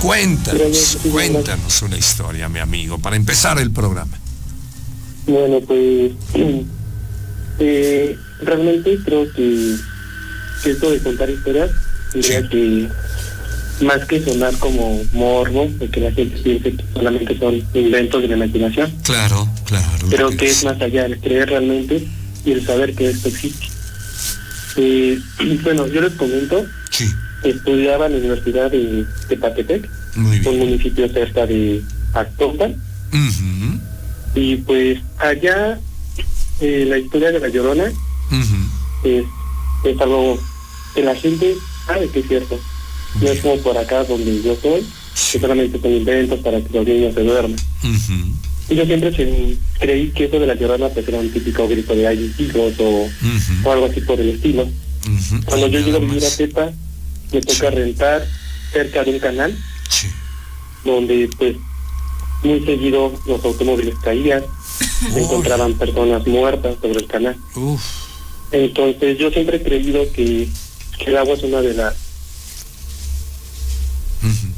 Cuéntanos, cuéntanos una historia, mi amigo, para empezar el programa. Bueno, pues eh, realmente creo que, que, esto de contar historias diría que más que sonar como morbo, de que la gente piense que solamente son inventos de la imaginación. Claro, claro. Creo que es más allá el creer realmente y el saber que esto existe. Eh, bueno, yo les comento, sí. Estudiaba en la Universidad de, de un municipio cerca de Actopan. Y pues allá eh, la historia de la Llorona es, es algo que la gente sabe que es cierto. No es como por acá donde yo estoy, que solamente son inventos para que los niños se duerman. Y yo siempre creí que eso de la llorona pues era un típico grito de ay hijos o, o, algo así por el estilo. Cuando yo llego a vivir a Tepa, me toca rentar cerca de un canal, donde pues muy seguido los automóviles caían, se encontraban personas muertas sobre el canal. Entonces yo siempre he creído que, que el agua es una de las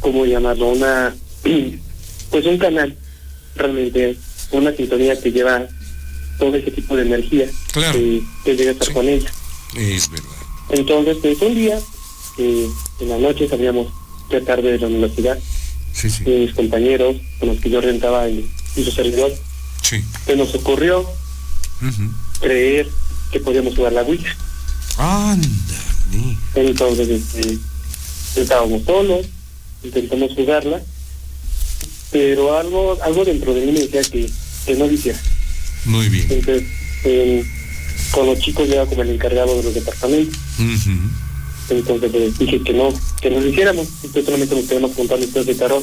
¿cómo llamarlo? Una, pues un canal, realmente, una sintonía que lleva todo ese tipo de energía claro. que, que llega a estar con ella. Es verdad. Entonces, pues un día, eh, en la noche salíamos ya tarde de la universidad, sí, sí. mis compañeros con los que yo rentaba en, su servidor, sí. se nos ocurrió creer que podíamos jugar la Wii. Anda, Entonces, este, estábamos solos, intentamos jugarla, pero algo algo dentro de mí me decía que, que no lo hiciera. Muy bien. Entonces, eh, con los chicos ya como el encargado de los departamentos. Entonces pues, dije que no, que no lo hiciéramos, entonces solamente nos quedamos contando historias de terror.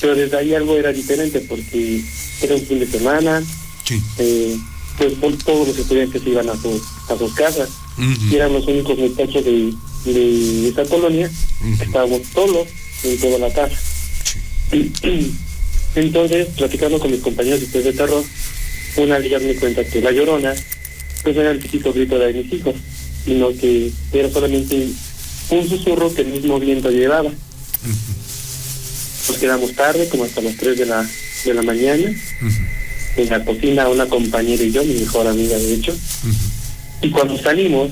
Pero desde ahí algo era diferente porque era un fin de semana, sí. eh, pues todos los estudiantes iban a sus, a sus casas. Y eran los únicos muchachos de, de esa colonia. Que estábamos solos en toda la casa. Entonces, platicando con mis compañeros después de terror, una de ellas me cuenta que la llorona, pues era el típico grito de mis hijos, sino que era solamente un susurro que el mismo viento llevaba. Nos quedamos tarde, como hasta las 3 de la, de la mañana, en la cocina una compañera y yo, mi mejor amiga de hecho, y cuando salimos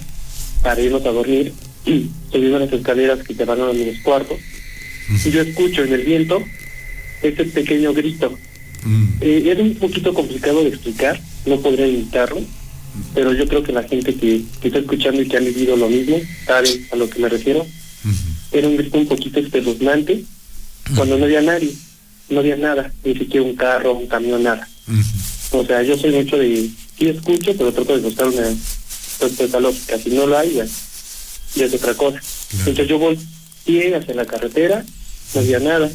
para irnos a dormir, subimos las escaleras que llevaron a los cuartos, y yo escucho en el viento ese pequeño grito. Eh, es un poquito complicado de explicar, no podría imitarlo, pero yo creo que la gente que, está escuchando y que ha vivido lo mismo sabe a lo que me refiero. Era un grito un poquito espeluznante cuando no había nadie, no había nada, ni siquiera un carro, un camión, nada. O sea, yo soy mucho de, sí escucho, pero trato de buscar una respuesta lógica. Si no lo hay, ya, es otra cosa. Entonces yo voy pie hacia la carretera, no había nada.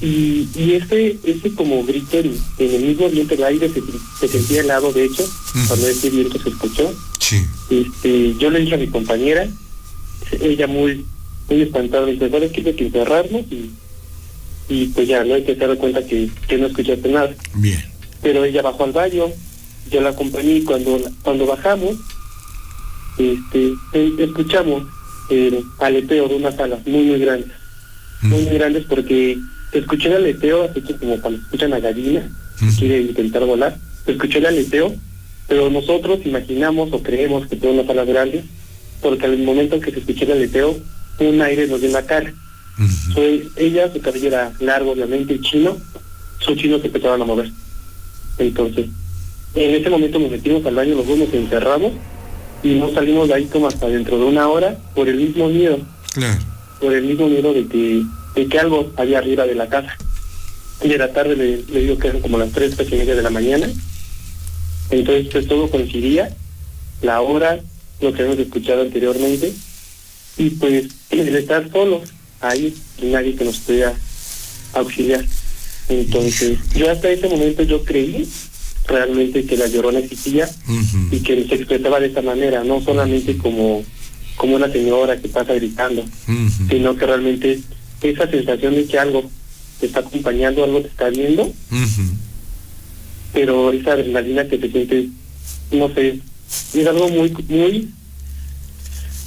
Y, y ese, ese como grito en, el mismo viento del aire se, sentía helado, de hecho, cuando ese viento se escuchó. Sí. Este, yo le dije a mi compañera, ella muy muy espantada, me dice, ¿sabes qué? Hay que encerrarnos y, y pues ya, no hay que se dar cuenta que, que no escuchaste nada. Bien. Pero ella bajó al baño, yo la acompañé y cuando, cuando bajamos, este, eh, escuchamos el aleteo de unas alas muy, muy grandes. Muy, muy grandes porque escuché el aleteo, así que como cuando escuchan a gallina, quiere intentar volar, escuché el aleteo, pero nosotros imaginamos o creemos que son unas alas grandes, porque al momento que se escuchó el aleteo, un aire nos dio en la cara. ella, su cabello era largo, obviamente, y chino, sus chinos se empezaban a mover. Entonces, en ese momento nos metimos al baño, los dos nos encerramos y no salimos de ahí como hasta dentro de una hora por el mismo miedo. Claro. Por el mismo miedo de que, de que algo había arriba de la casa. Y de la tarde le, le digo que eran como las tres, tres y media de la mañana. Entonces pues todo coincidía, la hora, lo que hemos escuchado anteriormente, y pues el estar solos ahí, nadie que nos pudiera auxiliar. Entonces, yo hasta ese momento yo creí realmente que la llorona existía y que se expresaba de esa manera, no solamente como, como una señora que pasa gritando, sino que realmente esa sensación de que algo te está acompañando, algo te está viendo, pero esa adrenalina que te sientes, no sé, es algo muy, muy,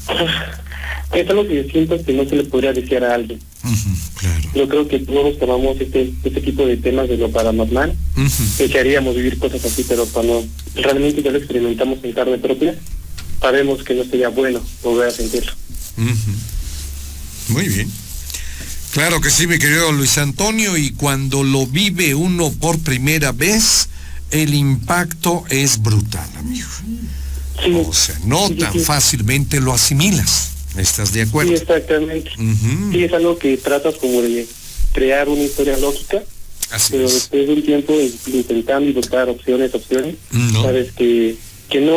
es algo que yo siento que no se le podría decir a alguien, Yo creo que todos tomamos este, este tipo de temas de lo paranormal, desearíamos vivir cosas así, pero cuando realmente ya lo experimentamos en carne propia, sabemos que no sería bueno volver a sentirlo. Muy bien. Claro que sí, mi querido Luis Antonio, y cuando lo vive uno por primera vez, el impacto es brutal, amigo. O sea, no tan fácilmente lo asimilas. ¿Estás de acuerdo? Sí, exactamente. Sí, es algo que tratas como de crear una historia lógica, pero después de un tiempo intentando buscar opciones, opciones, sabes que, que no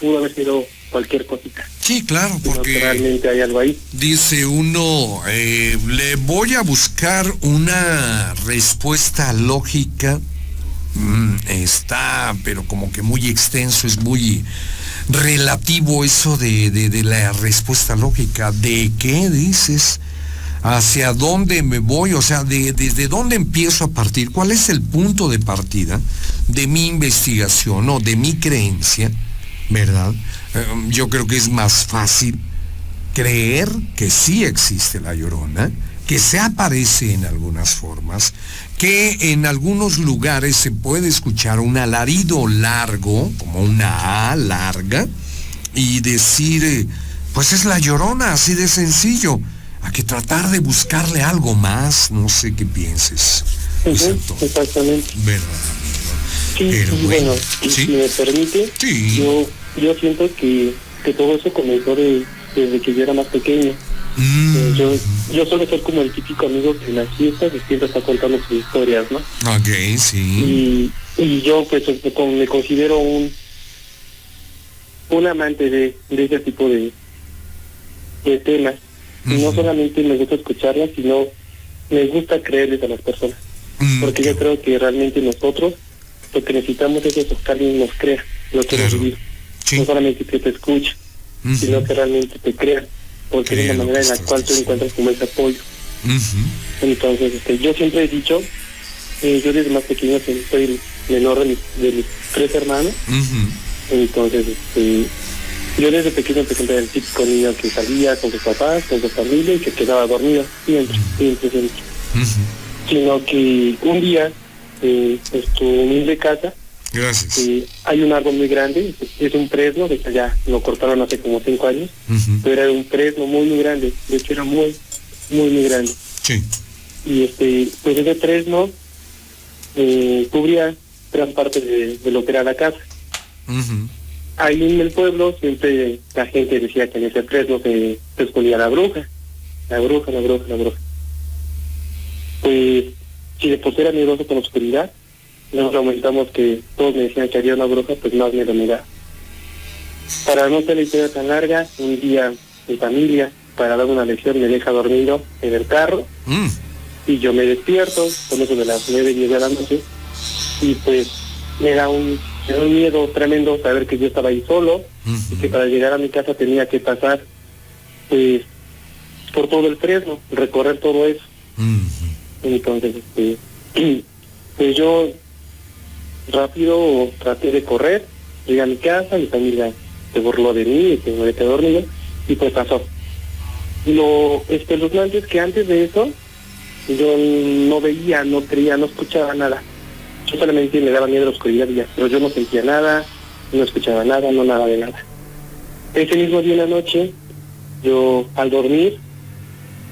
pudo haber sido cualquier cosita. Sí, claro, porque realmente hay algo ahí. Dice uno, eh, le voy a buscar una respuesta lógica. Mm, está, pero como que muy extenso, es muy relativo eso de, de, la respuesta lógica. ¿De qué dices? ¿Hacia dónde me voy? O sea, de, ¿desde dónde empiezo a partir? ¿Cuál es el punto de partida de mi investigación o de mi creencia? ¿Verdad? Eh, yo creo que es más fácil creer que sí existe la llorona, que se aparece en algunas formas, que en algunos lugares se puede escuchar un alarido largo, como una A larga, y decir, eh, pues es la llorona, así de sencillo. Hay que tratar de buscarle algo más, no sé qué pienses. exactamente. ¿Verdad? Sí, bueno, si me permite, yo, yo siento que, que todo eso comenzó desde que yo era más pequeño. Mm. Eh, yo, yo suelo ser como el típico amigo que en las fiestas siempre está contando sus historias, ¿no? Ok, sí. Y, y yo pues me considero un un amante de, de ese tipo de, de temas. Y no solamente me gusta escucharlas, sino me gusta creerles a las personas. Mm, Porque yo creo que realmente nosotros lo que necesitamos es que alguien nos crea lo que nos vivimos. No solamente que te escuche, sino que realmente te crea porque es la manera en la cual tú encuentras como ese apoyo. Entonces, este, yo siempre he dicho, eh, yo desde más pequeño soy el menor de mis, de mis tres hermanos, entonces este, yo desde pequeño empecé a el típico niño que salía con sus papás, con su familia y que quedaba dormido, siempre, siempre, siempre. Sino que un día, eh, en tu humilde casa, Gracias. hay un árbol muy grande, es un fresno, de que ya lo cortaron hace como cinco años, pero era un fresno muy, muy grande, de hecho era muy, muy, muy grande. Sí. Y este, pues ese fresno eh, cubría gran parte de, lo que era la casa. Ahí en el pueblo siempre la gente decía que en ese fresno se, se escondía la bruja, la bruja, la bruja, la bruja. Pues si de por era miedoso con la oscuridad, nos aumentamos que todos me decían que había una bruja, pues más miedo me da. Para no ser la historia tan larga, un día mi familia, para dar una lección, me deja dormido en el carro mm. y yo me despierto, con eso de las nueve y diez de la noche, y pues me da un, miedo tremendo saber que yo estaba ahí solo y que para llegar a mi casa tenía que pasar pues por todo el fresno, recorrer todo eso. Entonces, este, pues yo rápido traté de correr, llegué a mi casa, mi familia se burló de mí, que me quedé dormido, y pues pasó. Lo espeluznante es que antes de eso, yo no veía, no creía, no escuchaba nada. Yo solamente me daba miedo la oscuridad ya, pero yo no sentía nada, no escuchaba nada, no nada de nada. Ese mismo día en la noche, yo al dormir,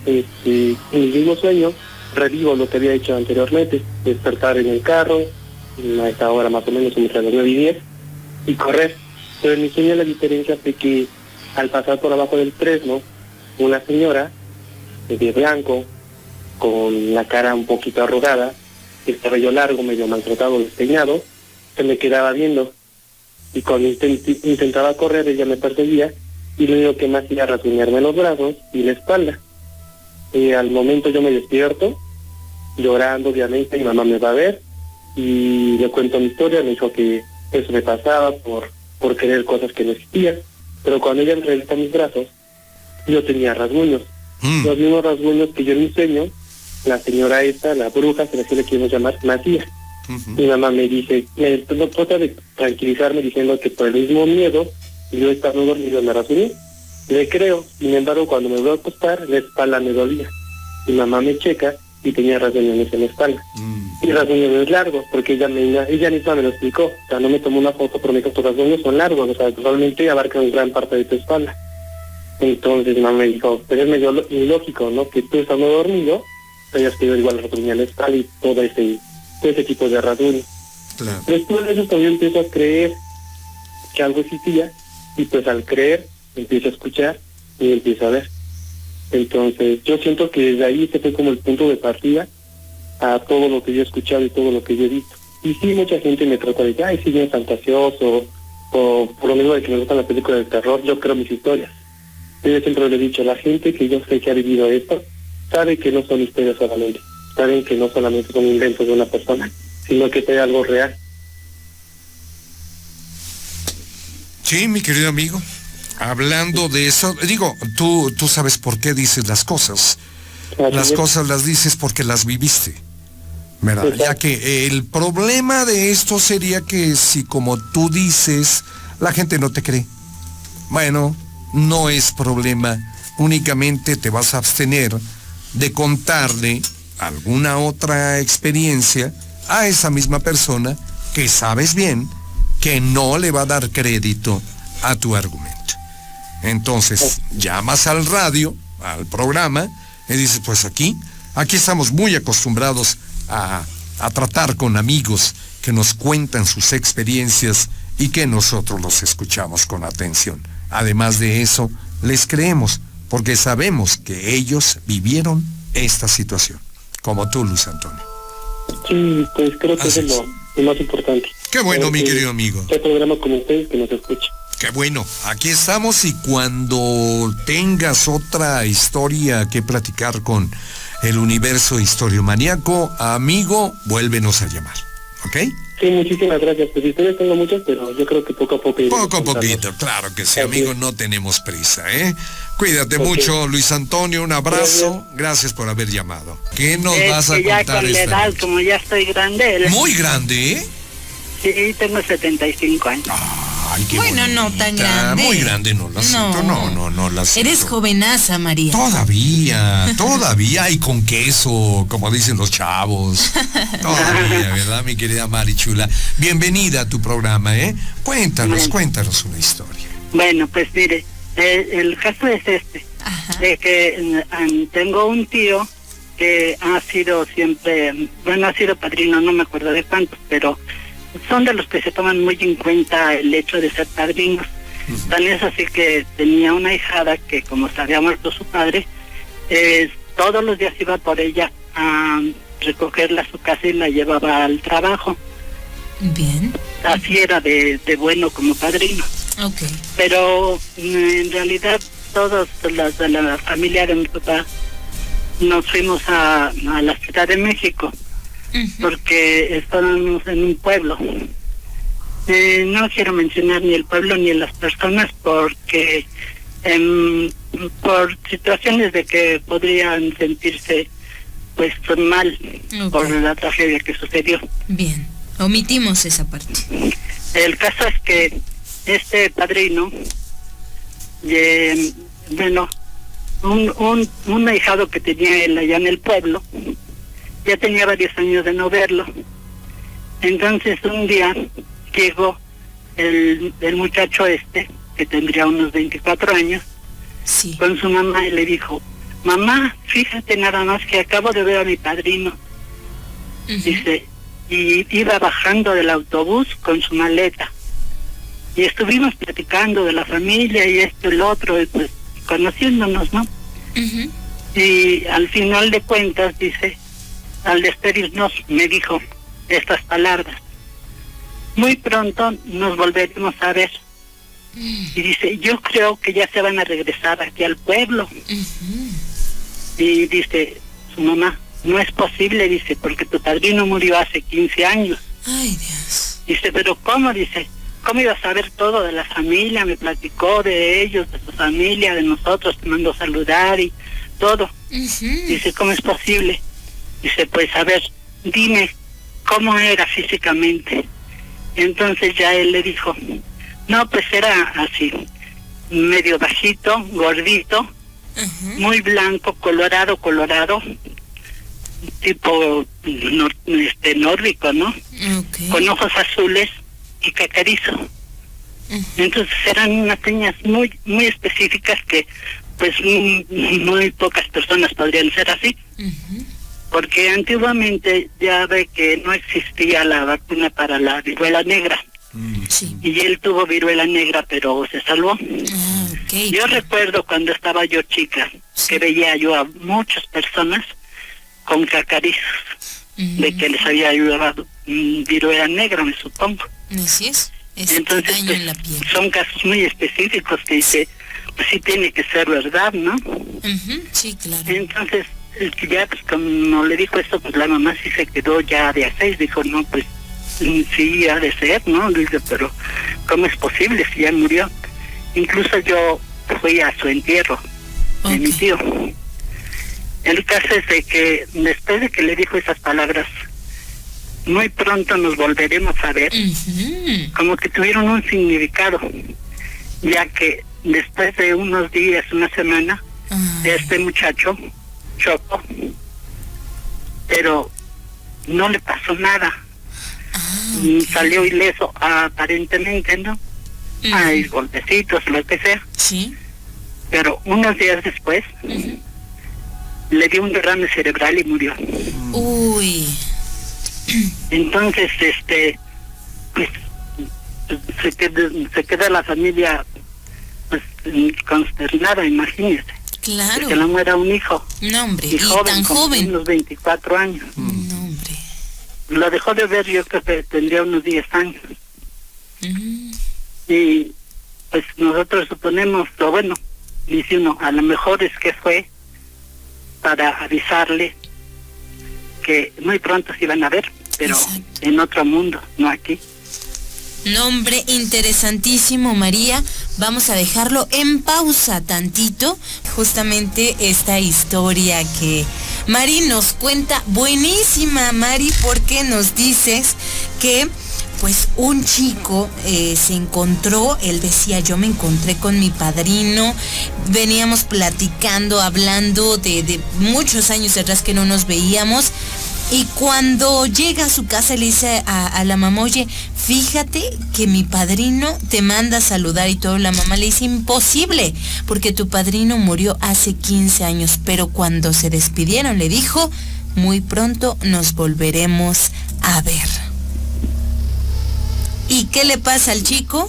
este, en mi mismo sueño, revivo lo que había hecho anteriormente, despertar en el carro, a esta hora más o menos entre las 9 y 10, y correr. Pero en mi sueño la diferencia fue que al pasar por abajo del fresno, una señora de blanco, con la cara un poquito arrugada, el cabello largo, medio maltratado, despeinado, se me quedaba viendo. Y cuando intentaba correr, ella me perseguía y lo único que más hacía rasguñarme los brazos y la espalda. Y al momento yo me despierto, llorando obviamente, mi mamá me va a ver y le cuento mi historia, me dijo que eso me pasaba por, por querer cosas que no existían, pero cuando ella me revista mis brazos, yo tenía rasguños, mm. los mismos rasguños que yo en mi sueño, la señora esta, la bruja, se le quiero llamar, Matías. Mi mamá me dice, me trata de tranquilizarme diciendo que por el mismo miedo, yo estaba dormido me rasguñé. Le creo, sin embargo, cuando me voy a acostar, la espalda me dolía. mi mamá me checa y tenía rasguñones en la espalda. Mm. Y rasguñones largos, porque ella me, ella misma me lo explicó. O sea, no me tomó una foto, pero me dijo, tus rasguños son largos, o sea, totalmente abarcan gran parte de tu espalda. Entonces mamá me dijo, pero es medio ilógico, ¿no? Que tú estando dormido, te hayas pedido igual rasguña en espalda y todo ese, todo ese tipo de rasguños. Claro. Después de eso también empiezo a creer que algo existía y pues al creer empiezo a escuchar y empiezo a ver. Entonces yo siento que desde ahí este fue como el punto de partida a todo lo que yo he escuchado y todo lo que yo he visto. Y sí, mucha gente me trata de, ay, sí, bien fantasioso, o por lo mismo de que me gustan las películas de terror, yo creo mis historias. Yo siempre le he dicho, la gente que yo sé que ha vivido esto, sabe que no son historias solamente, saben que no solamente son inventos de una persona, sino que es algo real. Sí, mi querido amigo. Hablando de eso, digo, tú, tú sabes por qué dices las cosas. Las cosas las dices porque las viviste. ¿Verdad? Ya que el problema de esto sería que si como tú dices, la gente no te cree. Bueno, no es problema. Únicamente te vas a abstener de contarle alguna otra experiencia a esa misma persona que sabes bien que no le va a dar crédito a tu argumento. Entonces, llamas al radio, al programa, y dices, pues aquí, aquí estamos muy acostumbrados a, a tratar con amigos que nos cuentan sus experiencias y que nosotros los escuchamos con atención. Además de eso, les creemos porque sabemos que ellos vivieron esta situación, como tú, Luz Antonio. Sí, pues creo que es, lo, más importante. Qué bueno, mi querido amigo. Este programa con ustedes que nos escucha. Qué bueno, aquí estamos y cuando tengas otra historia que platicar con el universo historiomaníaco, amigo, vuélvenos a llamar, ¿ok? Sí, muchísimas gracias. Pues historias tengo muchas, pero yo creo que poco a poco. Poco a poquito, claro que sí, amigo, no tenemos prisa, ¿eh? Cuídate mucho, Luis Antonio, un abrazo. Gracias, por haber llamado. ¿Qué nos vas a que contar ya con esta edad, noche? como ya estoy grande. Muy grande, ¿eh? Sí, tengo 75 años. Ay, qué Bueno, no tan grande. Muy grande, no la siento. No, no, no la siento. Eres jovenaza, María. Todavía, todavía y con queso, como dicen los chavos. Todavía, ¿verdad, mi querida Marichula? Bienvenida a tu programa, ¿eh? Cuéntanos, Bueno. cuéntanos una historia. Bueno, pues mire, eh, el caso es este, Ajá. de que mm, tengo un tío que ha sido siempre, bueno, ha sido padrino, no me acuerdo de cuántos, pero son de los que se toman muy en cuenta el hecho de ser padrinos. Tan es así que tenía una hijada que como se había muerto su padre, eh, todos los días iba por ella a recogerla a su casa y la llevaba al trabajo. Bien. Así era de, de bueno como padrino. Pero mm, en realidad todos los de la familia de mi papá nos fuimos a, a la Ciudad de México Porque estábamos en un pueblo. Eh, no quiero mencionar ni el pueblo ni las personas porque em, por situaciones de que podrían sentirse pues mal por la tragedia que sucedió. Bien. Omitimos esa parte. El caso es que este padrino, eh, bueno, un, un, un ahijado que tenía él allá en el pueblo, ya tenía varios años de no verlo. Entonces un día llegó el, el muchacho este, que tendría unos 24 años, Sí. con su mamá y le dijo, mamá, fíjate nada más que acabo de ver a mi padrino. Ujú. Dice, y iba bajando del autobús con su maleta. Y estuvimos platicando de la familia y esto y lo otro, y pues conociéndonos, ¿no? Y al final de cuentas, dice, al despedirnos, me dijo estas palabras. Muy pronto nos volveremos a ver. Y dice, yo creo que ya se van a regresar aquí al pueblo. Y dice, su mamá, no es posible, dice, porque tu padrino murió hace 15 años. Ay, Dios. Dice, pero ¿cómo? Dice, ¿cómo iba a saber todo de la familia? Me platicó de ellos, de su familia, de nosotros, te mandó saludar y todo. Dice, ¿cómo es posible? Dice, pues a ver, dime, ¿cómo era físicamente? Entonces ya él le dijo, no, pues era así, medio bajito, gordito, muy blanco, colorado, colorado, tipo este, nórdico, ¿no? Con ojos azules y cacarizo. Entonces eran unas señas muy muy específicas que pues muy, muy pocas personas podrían ser así. Porque antiguamente ya ve que no existía la vacuna para la viruela negra Mm. Sí. y él tuvo viruela negra pero se salvó. Ah. Yo recuerdo cuando estaba yo chica que veía yo a muchas personas con cacarizos de que les había ayudado mm, viruela negra, me supongo. Así es. Es Entonces, daño pues, en la piel. son casos muy específicos que dice, pues sí tiene que ser verdad, ¿no? Sí, claro. Entonces, ya, pues como le dijo esto, pues la mamá sí se quedó ya de a seis, dijo, no, pues sí, ha de ser, ¿no? Dice, pero ¿cómo es posible si ya murió? Incluso yo fui a su entierro de mi tío. El caso es de que después de que le dijo esas palabras, muy pronto nos volveremos a ver como que tuvieron un significado, ya que después de unos días, una semana, Ah, este muchacho chocó, pero no le pasó nada, ah, salió ileso aparentemente, ¿no? Hay golpecitos, lo que sea, Sí. pero unos días después le dio un derrame cerebral y murió. Uy. Entonces, este, pues, se queda, se queda la familia pues consternada, imagínese. Claro. Que no muera un hijo. No, hombre. Y, Y joven, tan joven. unos 24 años. No, hombre. Lo dejó de ver, yo creo que tendría unos 10 años. Y pues nosotros suponemos, o bueno, dice uno, a lo mejor es que fue para avisarle que muy pronto se iban a ver, pero Exacto. en otro mundo, no aquí. Nombre interesantísimo, María. Vamos a dejarlo en pausa tantito. Justamente esta historia que Mari nos cuenta. Buenísima, Mari, porque nos dices que pues un chico eh, se encontró, él decía, yo me encontré con mi padrino, veníamos platicando, hablando de, de muchos años atrás que no nos veíamos, y cuando llega a su casa le dice a, la mamá, oye, fíjate que mi padrino te manda a saludar y todo. La mamá le dice, imposible, porque tu padrino murió hace 15 años, pero cuando se despidieron le dijo, muy pronto nos volveremos a ver. ¿Y qué le pasa al chico?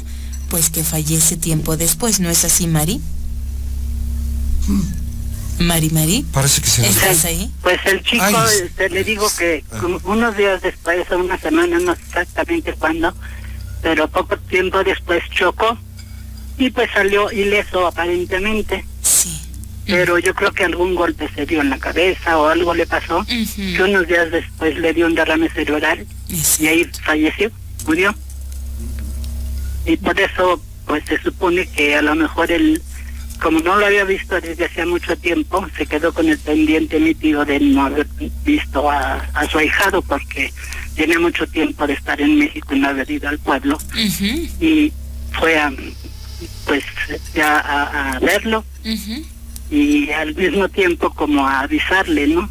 Pues que fallece tiempo después, ¿no es así, Mari? Mari, Mari, Parece que se nos... ¿estás ahí? Pues el chico, Ay. este, le digo que como unos días después, o una semana, no sé exactamente cuándo, pero poco tiempo después chocó y pues salió ileso aparentemente. Sí. Pero yo creo que algún golpe se dio en la cabeza o algo le pasó, Ujú. que unos días después le dio un derrame cerebral y ahí falleció, murió. Y por eso, pues se supone que a lo mejor él, como no lo había visto desde hacía mucho tiempo, se quedó con el pendiente emitido de no haber visto a, a su ahijado porque tiene mucho tiempo de estar en México y no haber ido al pueblo. Y fue a, pues, ya a, a verlo y al mismo tiempo como a avisarle, ¿no?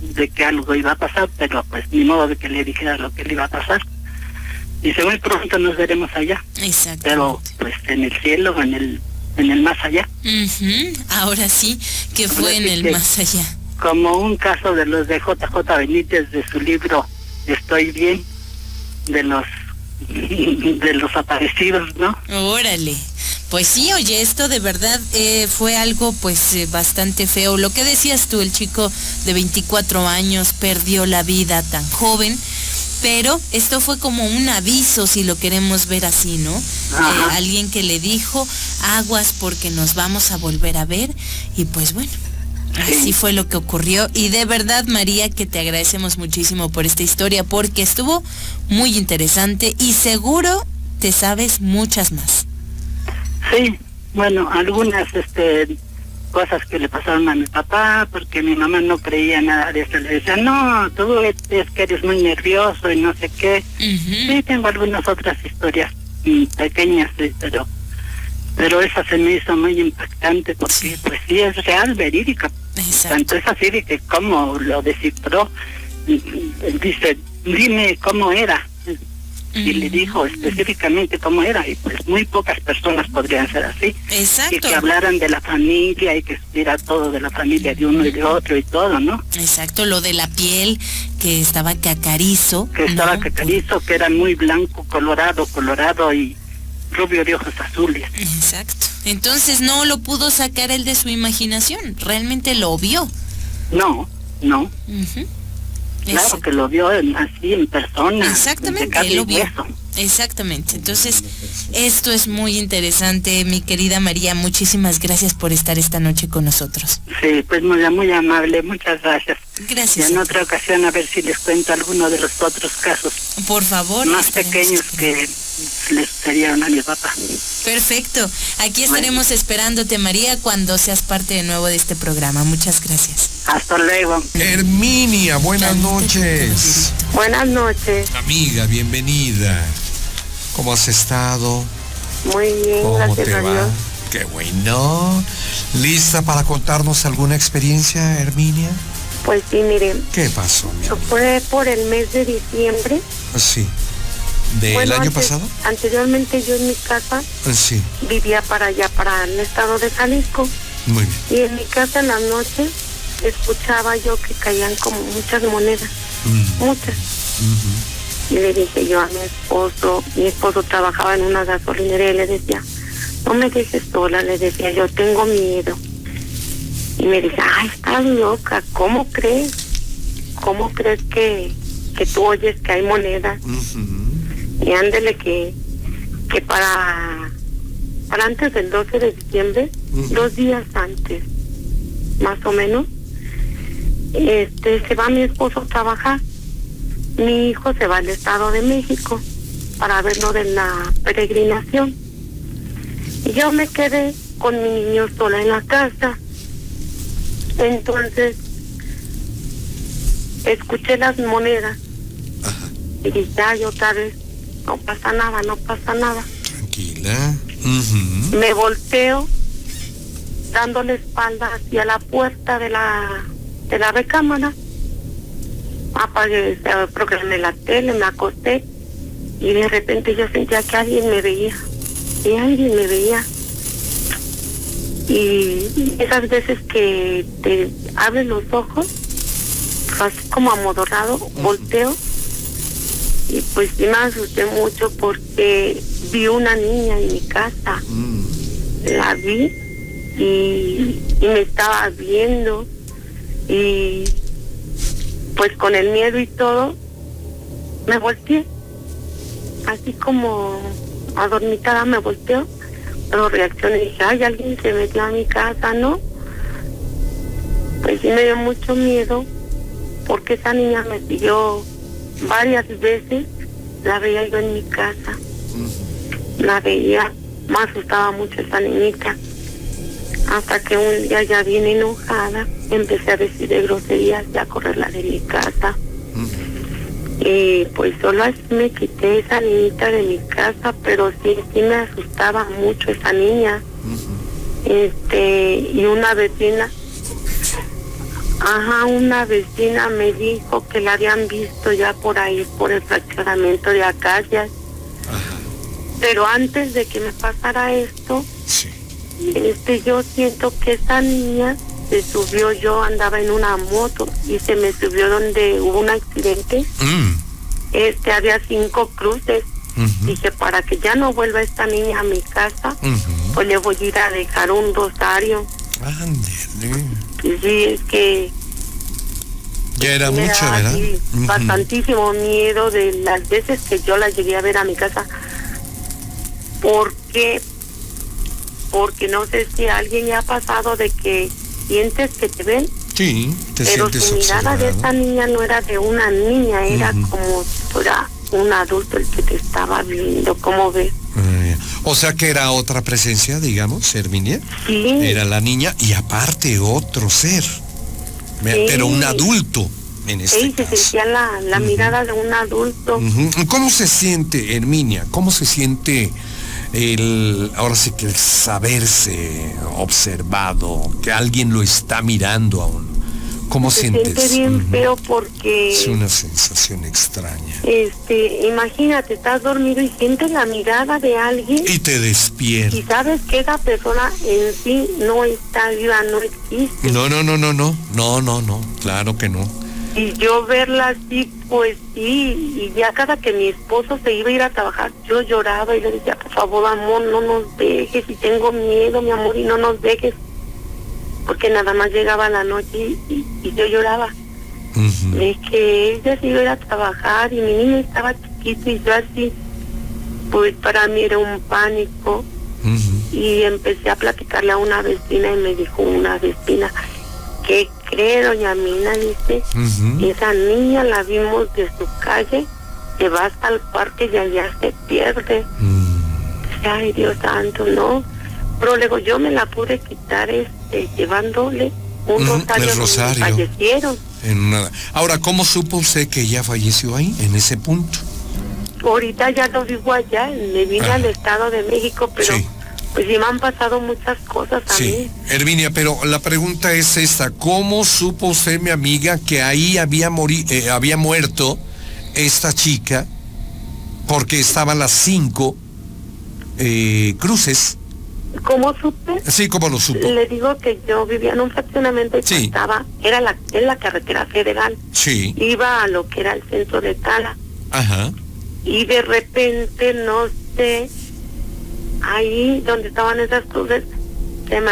De que algo iba a pasar, pero pues ni modo de que le dijera lo que le iba a pasar. Dice, muy pronto nos veremos allá, pero pues en el cielo, en el, en el más allá. Ahora sí, que fue Ahora en sí el que- más allá. Como un caso de los de JJ Benítez de su libro Estoy bien, de los de los aparecidos, ¿no? Órale. Pues sí, oye, esto de verdad eh, fue algo pues eh, bastante feo. Lo que decías tú, el chico de 24 años perdió la vida tan joven, pero esto fue como un aviso, si lo queremos ver así, ¿no? Eh, alguien que le dijo, aguas porque nos vamos a volver a ver, y pues bueno. Sí. Así fue lo que ocurrió y de verdad María que te agradecemos muchísimo por esta historia porque estuvo muy interesante y seguro te sabes muchas más. Sí, bueno, algunas este cosas que le pasaron a mi papá, porque mi mamá no creía nada de eso. Le decía, no, tú es que eres muy nervioso y no sé qué. Ujú. Sí, tengo algunas otras historias mm, pequeñas, sí, pero Pero esa se me hizo muy impactante porque pues sí es real, verídica. Tanto es así de que como lo descifró, dice, dime cómo era. Y le dijo específicamente cómo era, y pues muy pocas personas podrían ser así. Exacto. Y que hablaran de la familia y que estuviera todo de la familia de uno y de otro y todo, ¿no? Exacto, lo de la piel, que estaba cacarizo. Que estaba cacarizo, que era muy blanco, colorado, colorado y rubio de ojos azules. Exacto. Entonces no lo pudo sacar él de su imaginación, realmente lo vio. No, no. Claro que lo vio así en persona. Exactamente, lo vio. Exactamente. Entonces, esto es muy interesante, mi querida María. Muchísimas gracias por estar esta noche con nosotros. Sí, pues muy, muy amable. Muchas gracias. Gracias. Y en otra ocasión a ver si les cuento alguno de los otros casos. Por favor. Más pequeños que le sucedieron a mi papá. Perfecto. Aquí estaremos esperándote, María, cuando seas parte de nuevo de este programa. Muchas gracias. Hasta luego. Herminia, buenas noches. Buenas noches. Amiga, bienvenida. ¿Cómo has estado? Muy bien, ¿Cómo gracias te a va? Dios. Qué bueno. ¿Lista para contarnos alguna experiencia, Herminia? Pues sí, miren, ¿Qué pasó, mi amiga? fue por el mes de diciembre. Sí. ¿Del Bueno, año antes- pasado? Anteriormente yo en mi casa Sí. vivía para allá, para el estado de Jalisco. Muy bien. Y en mi casa en las noches escuchaba yo que caían como muchas monedas, Mm, muchas. Y le dije yo a mi esposo, mi esposo trabajaba en una gasolinera y le decía, no me dejes sola, le decía yo, tengo miedo. Y me dice, ay, estás loca, ¿cómo crees? ¿Cómo crees que, que tú oyes que hay monedas? Ujú. Y ándele que, que para, para antes del 12 de diciembre, dos días antes, más o menos, este se va mi esposo a trabajar. Mi hijo se va al Estado de México para ver lo de la peregrinación. Y yo me quedé con mi niño sola en la casa. Entonces, escuché las monedas y dije, ay, otra vez, no pasa nada, no pasa nada. Tranquila. Me volteo dándole espalda hacia la puerta de la de la recámara. Apagué, programé la tele, me acosté y de repente yo sentía que alguien me veía. Y alguien me veía. Y esas veces que te abres los ojos, así como amodorrado, volteo y pues sí me asusté mucho porque vi una niña en mi casa. Mm. la vi y, y me estaba viendo y pues con el miedo y todo me volteé. Así como adormitada me volteó pero reaccioné y dije ay alguien se metió a mi casa no pues sí me dio mucho miedo porque esa niña me siguió varias veces la veía yo en mi casa la veía, me asustaba mucho esa niñita. Hasta que un día ya bien enojada, empecé a decir de groserías y a correrla de mi casa. Y pues solo así me quité esa niñita de mi casa, pero sí, sí me asustaba mucho esa niña. Este, y una vecina, ajá, una vecina me dijo que la habían visto ya por ahí, por el fraccionamiento de acacias. Pero antes de que me pasara esto, Sí. este, yo siento que esa niña se subió, yo andaba en una moto y se me subió donde hubo un accidente. Mm. Este, había cinco cruces. Ujú. Dije, para que ya no vuelva esta niña a mi casa, pues le voy a ir a dejar un rosario. Ándale. Sí, es que Ya era mucho, ¿verdad? bastantísimo miedo de las veces que yo la llegué a ver a mi casa. ¿Por qué? Porque no sé si a alguien le ha pasado de que sientes que te ven, Sí, te pero su mirada de esta niña no era de una niña, era como si fuera un adulto el que te estaba viendo. ¿Cómo ves? Ya. O sea que era otra presencia, digamos, Herminia. Sí, Era la niña y aparte otro ser. Sí. Pero un adulto en este sí, se caso. sentía la, mirada de un adulto. ¿Cómo se siente, Herminia? ¿Cómo se siente el, ahora sí que el saberse observado, que alguien lo está mirando aún. ¿Cómo se sientes? siente bien feo porque es una sensación extraña. Este, imagínate, estás dormido y sientes la mirada de alguien y te despiertas. Y sabes que esa persona en sí no está viva, no existe. No, no, no, no, no, no, no, no, claro que no. Y yo verla así, pues sí, y ya cada que mi esposo se iba a ir a trabajar, yo lloraba y le decía, por favor, amor, no nos dejes, y tengo miedo, mi amor, y no nos dejes porque nada más llegaba la noche y, yo lloraba. Es que ella se iba a trabajar y mi niño estaba chiquito y yo así, pues para mí era un pánico. Y empecé a platicarle a una vecina y me dijo una vecina, ¿qué cree doña Mina? Dice, esa niña la vimos de su calle, que va hasta el parque y allá se pierde. Ay, Dios santo, no. Pero luego yo me la pude quitar este, llevándole un rosario, rosario. fallecieron. Ahora, ¿cómo supo usted que ella falleció ahí, en ese punto? Ahorita ya no vivo allá, me vine al Estado de México, pero pues sí me han pasado muchas cosas a sí. Herminia, pero la pregunta es esta, ¿cómo supo usted, mi amiga, que ahí había, eh, había muerto esta chica? Porque estaban las cinco eh, cruces ¿Cómo supe? Sí, ¿cómo lo supo? Le digo que yo vivía en un fraccionamiento y estaba, era la, en la carretera federal. Sí. Iba a lo que era el centro de Tala. Ajá. Y de repente, no sé, ahí donde estaban esas cruces, se me,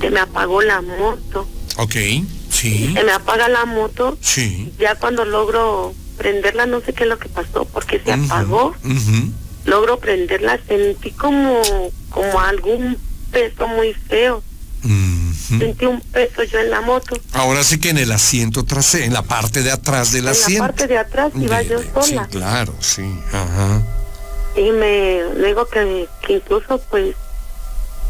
se me apagó la moto. Ok, sí. Se me apaga la moto. Sí. Ya cuando logro prenderla, no sé qué es lo que pasó, porque se apagó. Logro prenderla, sentí como como algún peso muy feo. Sentí un peso yo en la moto. Ahora sí que en el asiento trasero, en la parte de atrás del asiento. En la parte de atrás iba yo sola. Sí, claro, sí. Ajá. Y me luego que, que incluso pues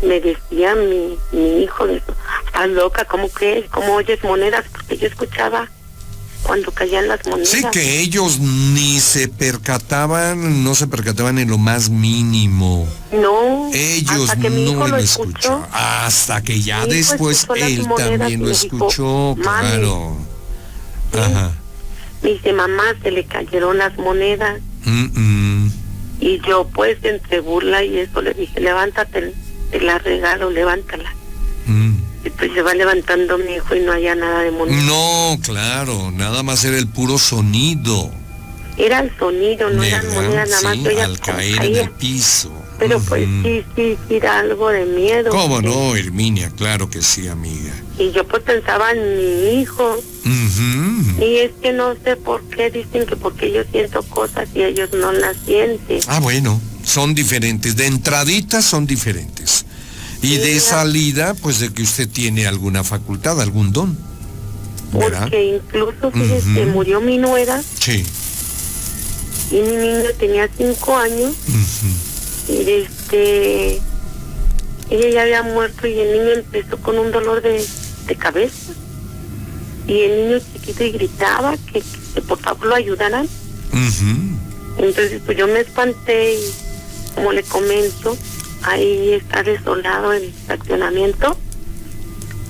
me decía mi, mi hijo, estás loca, ¿cómo crees? ¿Cómo oyes monedas? Porque yo escuchaba cuando caían las monedas. Sí, que ellos ni se percataban, no se percataban en lo más mínimo. No. Ellos hasta que mi hijo lo escuchó. Hasta que ya después él también lo escuchó, claro. Ajá. Me dice, mamá, se le cayeron las monedas. Y yo, pues, entre burla y eso, le dije, levántate, te la regalo, levántala. Mm. Y pues se va levantando mi hijo y no había nada de moneda. No, claro, nada más era el puro sonido. Era el sonido, no eran monedas, nada más. Sí, al caer en el piso. Pero pues sí, sí, sí, era algo de miedo. ¿Cómo no, Herminia? Claro que sí, amiga. Y yo pues pensaba en mi hijo. Y es que no sé por qué dicen que porque yo siento cosas y ellos no las sienten. Ah, bueno, son diferentes. De entraditas son diferentes. Y de salida, pues de que usted tiene alguna facultad, algún don. Porque incluso, fíjese, murió mi nuera. Sí. Y mi niño tenía cinco años. Y este. Ella ya había muerto y el niño empezó con un dolor de, cabeza. Y el niño chiquito y gritaba que, por favor lo ayudaran. Entonces, pues yo me espanté y, como le comento, ahí está desolado el estacionamiento.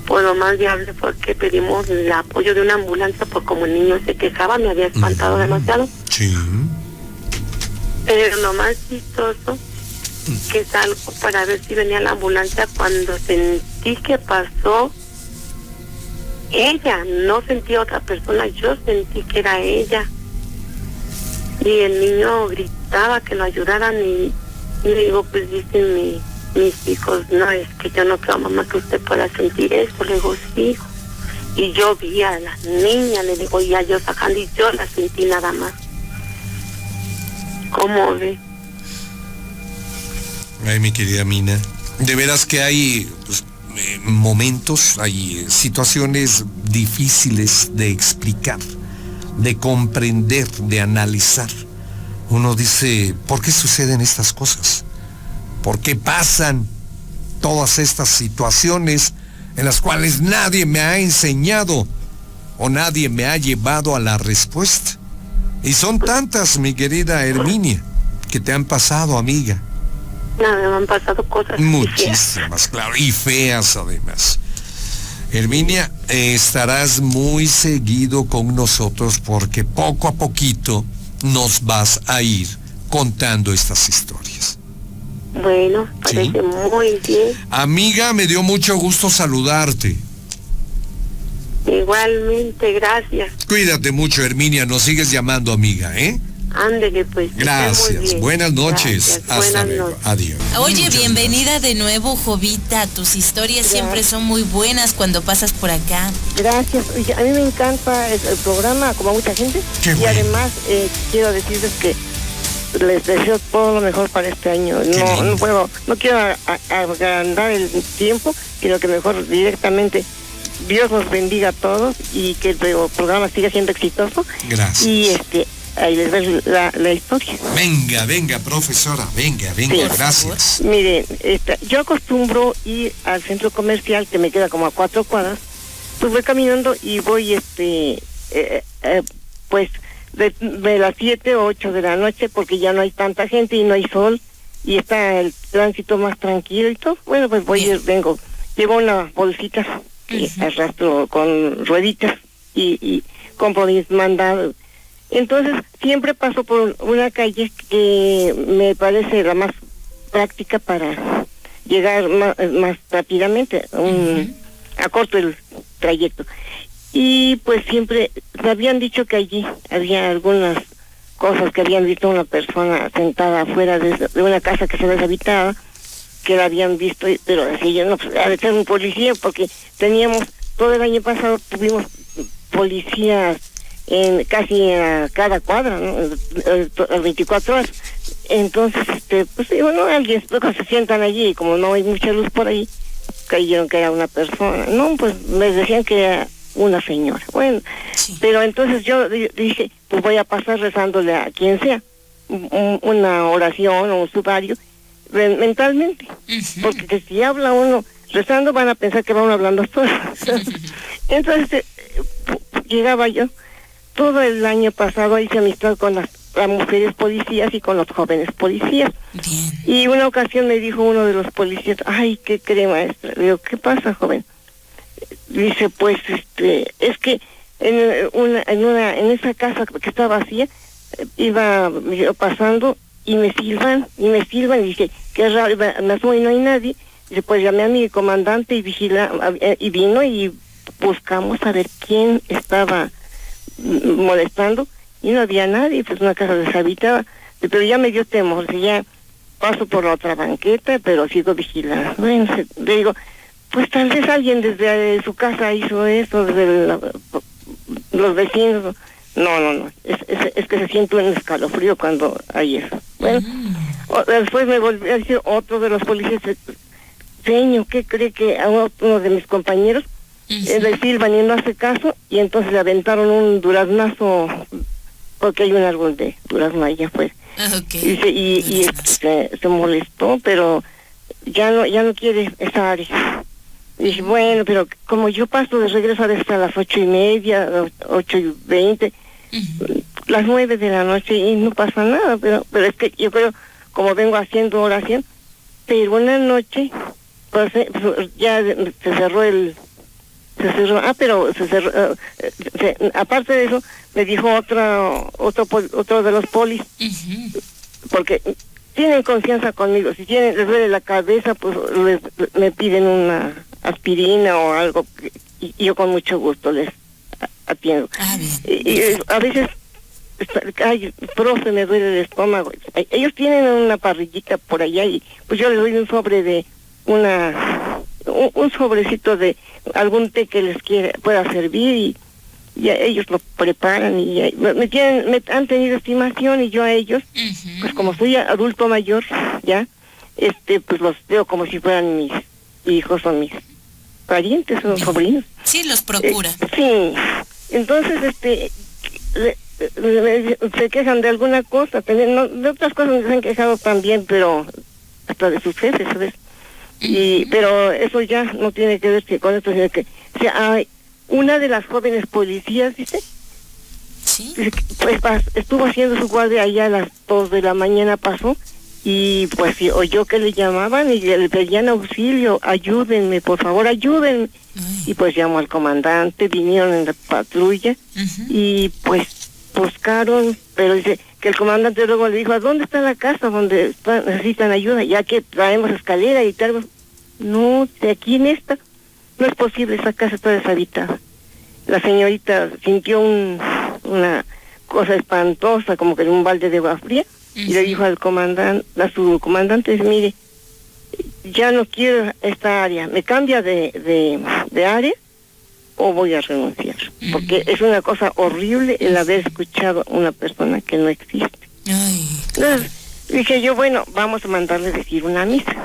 Pues lo más viable fue que pedimos el apoyo de una ambulancia, porque como el niño se quejaba, me había espantado demasiado. Sí. Pero lo más chistoso, que salgo para ver si venía la ambulancia, cuando sentí que pasó ella, no sentí a otra persona, yo sentí que era ella. Y el niño gritaba que lo ayudaran y y le digo, pues dicen mi, mis hijos, no, es que yo no creo, mamá, que usted pueda sentir eso. Le digo, sí, Y yo vi a la niña, le digo, y a yo sacando, y yo la sentí nada más. ¿Cómo ve? Ay, mi querida Mina, de veras que hay pues, eh, momentos, hay eh, situaciones difíciles de explicar, de comprender, de analizar uno dice, ¿por qué suceden estas cosas? ¿Por qué pasan todas estas situaciones en las cuales nadie me ha enseñado o nadie me ha llevado a la respuesta? Y son tantas, mi querida Herminia, que te han pasado, amiga. Nada, me han pasado cosas. Muchísimas, claro, y feas además. Herminia, estarás muy seguido con nosotros porque poco a poquito nos vas a ir contando estas historias. Bueno, parece muy bien. Amiga, me dio mucho gusto saludarte. Igualmente, gracias. Cuídate mucho, Herminia. Nos sigues llamando, amiga, ¿eh? Ándele, pues. Gracias. Buenas noches. Hasta luego. Adiós. Oye, bienvenida de nuevo, Jovita. Tus historias siempre son muy buenas cuando pasas por acá. Gracias. A mí me encanta el, programa, como a mucha gente. y además, eh, quiero decirles que les deseo todo lo mejor para este año. No, no puedo, no quiero agrandar el tiempo, sino que mejor directamente Dios nos bendiga a todos y que el programa siga siendo exitoso. Gracias. Y este, ahí les ves la, la historia. Venga, venga, profesora, venga, venga, gracias. Miren, yo acostumbro ir al centro comercial que me queda como a cuatro cuadras, pues voy caminando y voy, este, eh, eh, pues de, las siete o ocho de la noche porque ya no hay tanta gente y no hay sol y está el tránsito más tranquilo y todo. Bueno, pues voy, y vengo, llevo una bolsita y arrastro con rueditas y, y compro mis mandados entonces, siempre paso por una calle que me parece la más práctica para llegar más, rápidamente, un, a corto el trayecto. Y pues siempre me habían dicho que allí había algunas cosas que habían visto una persona sentada afuera de, una casa que se deshabitaba, que la habían visto, pero así yo no, pues, a ser un policía, porque teníamos, todo el año pasado tuvimos policías en casi a cada cuadra, ¿no? 24 horas. Entonces, este, pues bueno, alguien se sientan allí, y como no hay mucha luz por ahí, creyeron que era una persona. No, pues me decían que era una señora. Bueno, pero entonces yo dije, pues voy a pasar rezándole a quien sea, una oración o un subario, mentalmente, porque si habla uno rezando van a pensar que van hablando todos. entonces, eh, llegaba yo todo el año pasado hice amistad con las, mujeres policías y con los jóvenes policías. Y una ocasión me dijo uno de los policías, ay, ¿qué cree maestra? Le digo, ¿qué pasa, joven? Dice, pues, este, es que en una, en una, en esa casa que está vacía, iba pasando y me silban, y me silban, y dice, qué raro, me asomo y no hay nadie. Dice, pues llamé a mi comandante y vigila, eh, y vino y buscamos a ver quién estaba molestando y no había nadie, pues una casa deshabitada. Pero ya me dio temor, ya paso por la otra banqueta, pero sigo vigilando. Bueno, le digo, pues tal vez alguien desde su casa hizo eso, desde los vecinos. No, no, no, es, es, que se siente un escalofrío cuando hay eso. Bueno, después me volvió a decir otro de los policías, señor, ¿qué cree que a uno de mis compañeros es decir, y no hace caso y entonces le aventaron un duraznazo porque hay un árbol de durazno allá afuera. Ah, y, se, y, se, molestó, pero ya no ya no quiere esa área. Y dije, bueno, pero como yo paso de regreso hasta las ocho y media, ocho y veinte, las nueve de la noche y no pasa nada, pero pero es que yo creo, como vengo haciendo oración, pero una noche, pues eh, ya se cerró el se cerró, ah, pero se cerró, eh, aparte de eso, me dijo otra, otro, otro de los polis, porque tienen confianza conmigo, si tienen, les duele la cabeza, pues me piden una aspirina o algo, y, yo con mucho gusto les atiendo. Ah, y, a veces ay, profe, me duele el estómago. Ellos tienen una parrillita por allá y pues yo les doy un sobre de una un, sobrecito de algún té que les quiera, pueda servir y, ellos lo preparan y me, tienen, me han tenido estimación y yo a ellos, pues como soy adulto mayor, ya, este, pues los veo como si fueran mis hijos o mis parientes o sobrinos. Sí, los procura. Eh, sí, entonces, este, se quejan de alguna cosa, de otras cosas se han quejado también, pero hasta de sus jefes, ¿sabes? Y pero eso ya no tiene que ver con esto sino que o sea, hay una de las jóvenes policías dice ¿Sí? pues estuvo haciendo su guardia allá a las dos de la mañana pasó y pues oyó que le llamaban y le pedían auxilio, ayúdenme, por favor, ayúdenme. Y pues llamó al comandante, vinieron en la patrulla y pues buscaron, pero dice que el comandante luego le dijo, ¿a dónde está la casa donde necesitan ayuda? Ya que traemos escalera y tal. No, de aquí en esta no es posible, esa casa está deshabitada. La señorita sintió un, una cosa espantosa, como que en un balde de agua fría, y le dijo al comandante, a su comandante, mire, ya no quiero esta área, me cambia de, de, de área o voy a renunciar. Porque es una cosa horrible el haber escuchado a una persona que no existe. Entonces, dije yo, bueno, vamos a mandarle decir una misa.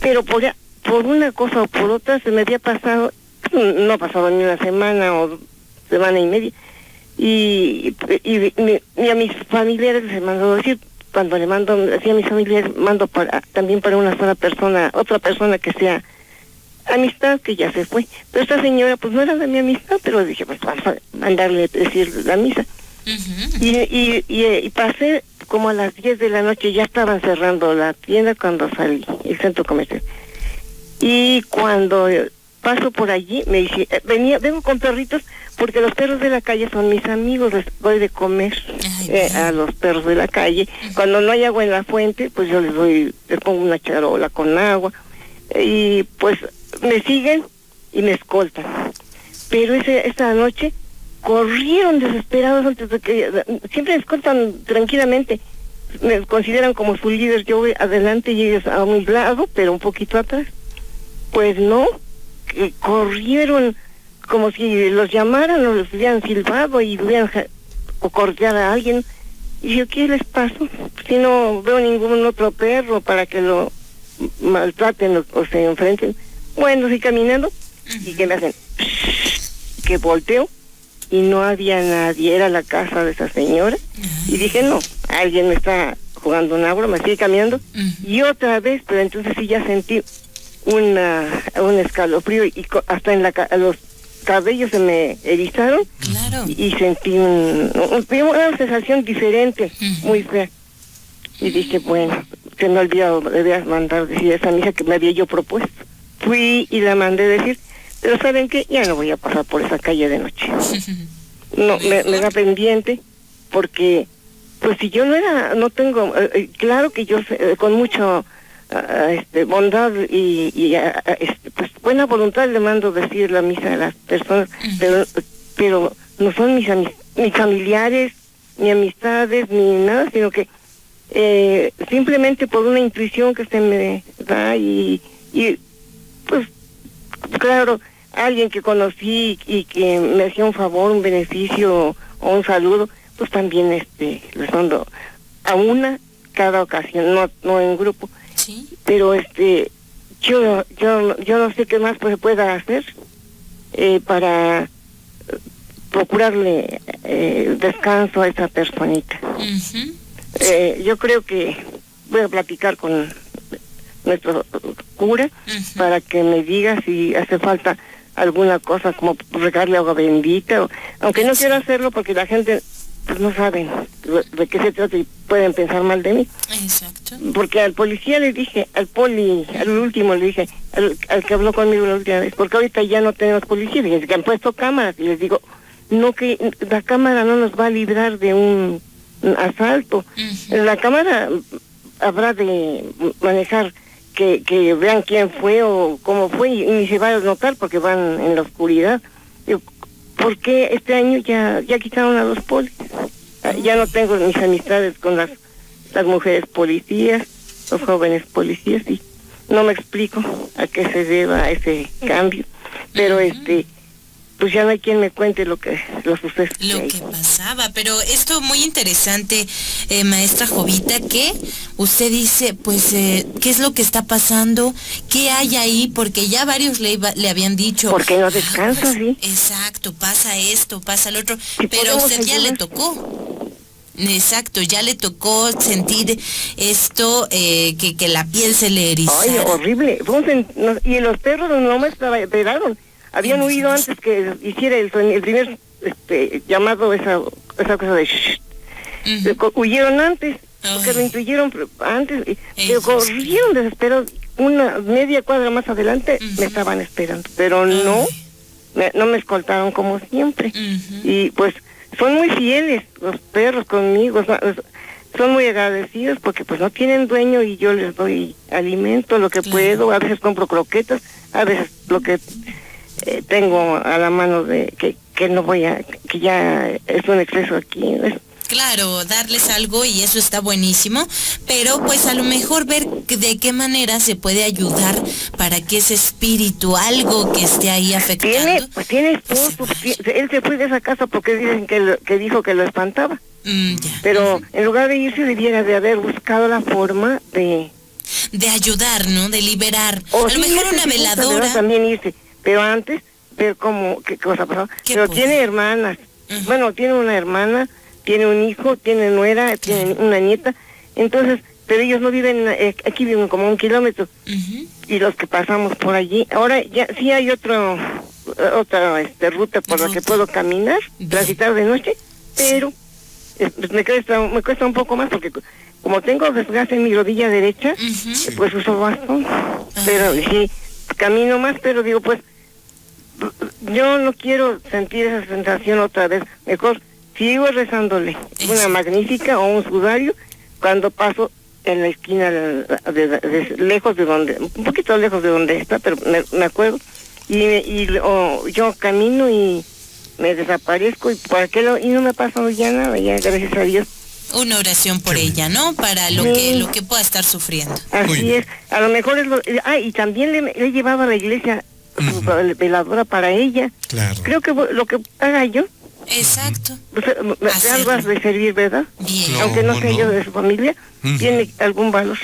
pero por, por una cosa o por otra se me había pasado, no ha pasado ni una semana o semana y media, y, y, a mis familiares les he mandado decir, cuando le mando, así a mis familiares, mando para, también para una sola persona, otra persona que sea amistad que ya se fue. Pero esta señora pues no era de mi amistad, pero dije, pues vamos a mandarle decir la misa. y, y, y, pasé como a las 10 de la noche, ya estaban cerrando la tienda cuando salí, el centro comercial. Y cuando paso por allí, me dice, eh, venía, vengo con perritos porque los perros de la calle son mis amigos, les doy de comer eh, a los perros de la calle. Cuando no hay agua en la fuente, pues yo les doy, les pongo una charola con agua. Y pues me siguen y me escoltan. Pero ese, esta noche corrieron desesperados antes de que siempre me escoltan tranquilamente. Me consideran como su líder, yo voy adelante y ellos a un lado, pero un poquito atrás. Pues no, que corrieron como si los llamaran o les hubieran silbado y hubieran o cortear a alguien. Y yo, ¿qué les pasó? Si no veo ningún otro perro para que lo maltraten o se enfrenten. Bueno, sí caminando y que me hacen que volteo y no había nadie, era la casa de esa señora y dije, no, alguien me está jugando una broma, sigue caminando y otra vez, pero entonces sí ya sentí una un escalofrío y hasta en la los cabellos se me erizaron y, sentí un, una sensación diferente, muy fea. Y dije, bueno, se me olvidado, debía mandar decir a esa misa que me había yo propuesto fui y la mandé decir, pero ¿saben qué? Ya no voy a pasar por esa calle de noche. No, me, da pendiente porque, pues si yo no era, no tengo, eh, eh, claro que yo eh, con mucho este, bondad y, y este, pues buena voluntad le mando decir la misa a las personas, pero, pero no son mis, mis familiares, ni amistades, ni nada, sino que simplemente por una intuición que se me da y, y pues claro, alguien que conocí y que me hacía un favor, un beneficio o un saludo, pues también este les mando a una cada ocasión, no no en grupo. ¿Sí? Pero este yo yo yo no sé qué más pues, se pueda hacer eh, para procurarle eh, descanso a esa personita. eh, yo creo que voy a platicar con nuestro cura para que me diga si hace falta alguna cosa como regarle agua bendita, aunque no quiero hacerlo porque la gente pues no sabe de qué se trata y pueden pensar mal de mí. Exacto. Porque al policía le dije, al poli, al último le dije, al, que habló conmigo la última vez, porque ahorita ya no tenemos policía, y que han puesto cámaras y les digo, no que la cámara no nos va a librar de un asalto. La cámara habrá de manejar que, vean quién fue o cómo fue y ni se va a notar porque van en la oscuridad. ¿Por qué este año ya, ya quitaron a los polis? Ah, ya no tengo mis amistades con las, las mujeres policías, los jóvenes policías y no me explico a qué se deba ese cambio. Pero este pues ya no hay quien me cuente lo que lo sucede. Lo que pasaba, pero esto muy interesante, eh, maestra Jovita, que usted dice, pues, eh, ¿qué es lo que está pasando? ¿Qué hay ahí? Porque ya varios le, le habían dicho. Porque no descansa, pues, sí. Exacto, pasa esto, pasa lo otro, pero a usted ya le tocó. Exacto, ya le tocó sentir esto, eh, que, que la piel se le erizara. Ay, horrible. Y los perros no me esperaron habían huido antes que hiciera el, el primer este, llamado, esa, esa cosa de shh. Huyeron antes porque lo intuyeron antes, y corrieron desesperados. Una media cuadra más adelante me estaban esperando, pero no, me- no me escoltaron como siempre. Y pues son muy fieles los perros conmigo, son, son muy agradecidos porque pues no tienen dueño y yo les doy alimento, lo que puedo, a veces compro croquetas, a veces lo que eh, tengo a la mano de que, que no voy a, que ya es un exceso aquí. Claro, darles algo y eso está buenísimo, pero pues a lo mejor ver que- de qué manera se puede ayudar para que ese espíritu, algo que esté ahí Tiene, afectando. pues tiene esposo, ti- él se fue de esa casa porque dicen que, lo- que dijo que lo espantaba, Mm, ya. pero en lugar de irse debiera de haber buscado la forma de... De ayudar, ¿no? De liberar. o a sí, lo mejor una veladora. También irse, pero antes ver cómo, qué cosa pasó. ¿Qué Pero tiene hermanas, bueno, tiene una hermana, tiene un hijo, tiene nuera, tiene una nieta, entonces, pero ellos no viven, eh, aquí viven como un kilómetro. Y los que pasamos por allí. Ahora ya sí hay otro otra este, ruta por la que puedo caminar, transitar de noche, pero eh, pues, me cuesta me cuesta un poco más porque co- como tengo desgaste en mi rodilla derecha, pues uso bastón. Pero sí camino más, pero digo pues yo no quiero sentir esa sensación otra vez. Mejor sigo rezándole una magnífica o un sudario cuando paso en la esquina de, de- de- lejos de donde, un poquito lejos de donde está, pero me, me acuerdo. Y, y o yo camino y me desaparezco y por aquel y no me ha pasado ya nada, ya gracias a Dios. Una oración por ella, ¿no? Para lo Sí. que lo que pueda estar sufriendo. Así es, a lo mejor es lo... Ah, y también le, le he llevado a la iglesia su veladora para ella. Claro. Creo que lo que haga yo, Exacto. pues, eh, algo has de servir, ¿verdad? Bien. No, Aunque no sea no. yo de su familia, Ujú. tiene algún valor.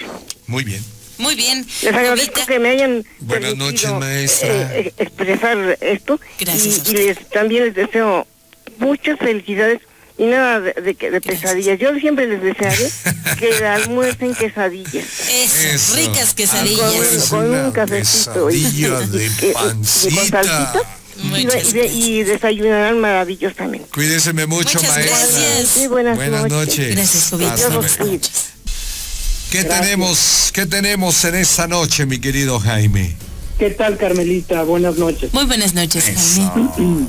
Muy bien. Muy bien. Les agradezco que me hayan Buenas permitido, noches, maestra. eh, eh, expresar esto Gracias y, y les, también les deseo muchas felicidades y nada de, de, que- de pesadillas. Yo siempre les desearé que almuercen quesadillas. Eso, Eso. ricas Con, quesadillas. con un cafecito y, y- de y- y- y con pancita. salsita y, Muchas y de- y desayunarán maravillosamente. Cuídeseme mucho, Muchas maestra. gracias. Sí, buenas, Buenas noches. Gracias, Dios. ¿Qué tenemos, ¿Qué tenemos en esta noche, mi querido Jaime? ¿Qué tal, Carmelita? Buenas noches. Muy buenas noches, Jaime.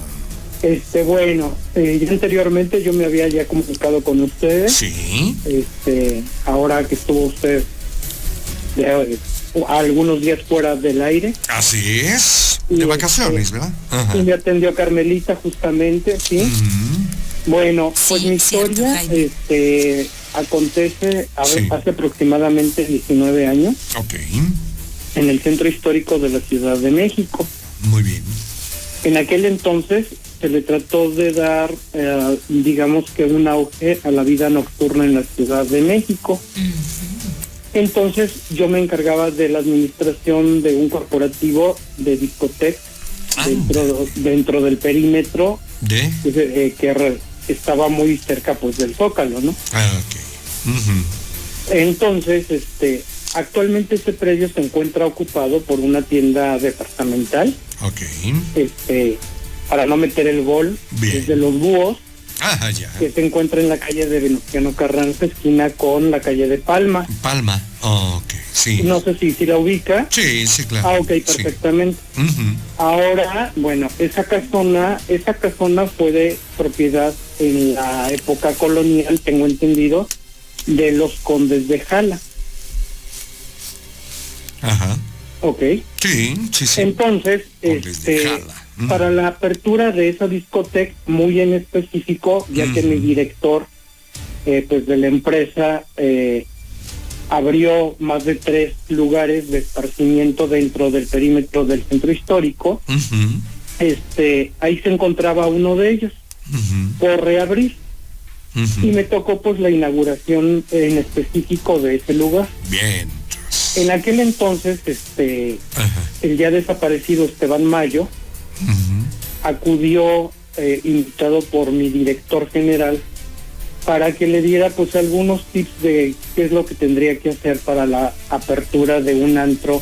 Este, bueno, eh, ya anteriormente yo me había ya comunicado con ustedes. Sí. Este, ahora que estuvo usted algunos días fuera del aire Así es. De vacaciones, este, ¿verdad? Ajá. y me atendió Carmelita justamente, ¿sí? Bueno, pues Sí, mi historia este, acontece a ver, Sí. hace aproximadamente 19 años Ok. en el centro histórico de la Ciudad de México. Muy bien. En aquel entonces se le trató de dar, eh, digamos que un auge a la vida nocturna en la Ciudad de México. Entonces yo me encargaba de la administración de un corporativo de discoteca Ah. dentro, dentro del perímetro ¿De? pues, eh, que re- estaba muy cerca pues del Zócalo, ¿no? Ah, ok. Entonces, este, actualmente este predio se encuentra ocupado por una tienda departamental, Ok. este, para no meter el gol, Bien. desde los búhos, Ajá, ya. que se encuentra en la calle de Venustiano Carranza, esquina con la calle de Palma. Palma. ok, sí. No sé si, si la ubica. Sí, sí, claro. Ah, ok, Sí. perfectamente. Ahora, bueno, esa casona, esa casona fue de propiedad en la época colonial, tengo entendido, de los condes de Jala. Ajá. Ok. Sí, sí, sí. Entonces, Condes de este, Jala. Mm. para la apertura de esa discoteca, muy en específico, ya que mi director, eh, pues de la empresa, eh, abrió más de tres lugares de esparcimiento dentro del perímetro del centro histórico, este, ahí se encontraba uno de ellos por reabrir. Y me tocó pues la inauguración en específico de ese lugar. Bien. En aquel entonces, este, el ya desaparecido Esteban Mayo Acudió eh, invitado por mi director general para que le diera pues algunos tips de qué es lo que tendría que hacer para la apertura de un antro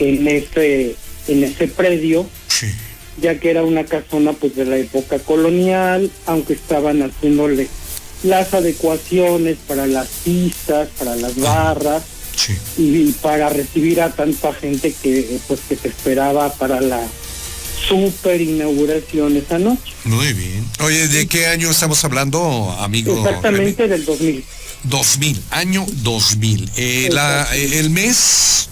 en ese en ese predio Sí. ya que era una casona pues de la época colonial aunque estaban haciéndole las adecuaciones para las pistas, para las barras Sí. y, para recibir a tanta gente que pues que se esperaba para la super inauguración esa noche. Muy bien. Oye, ¿de qué año estamos hablando, amigo? Exactamente René? del 2000. 2000, año 2000. Eh, la, eh, el mes,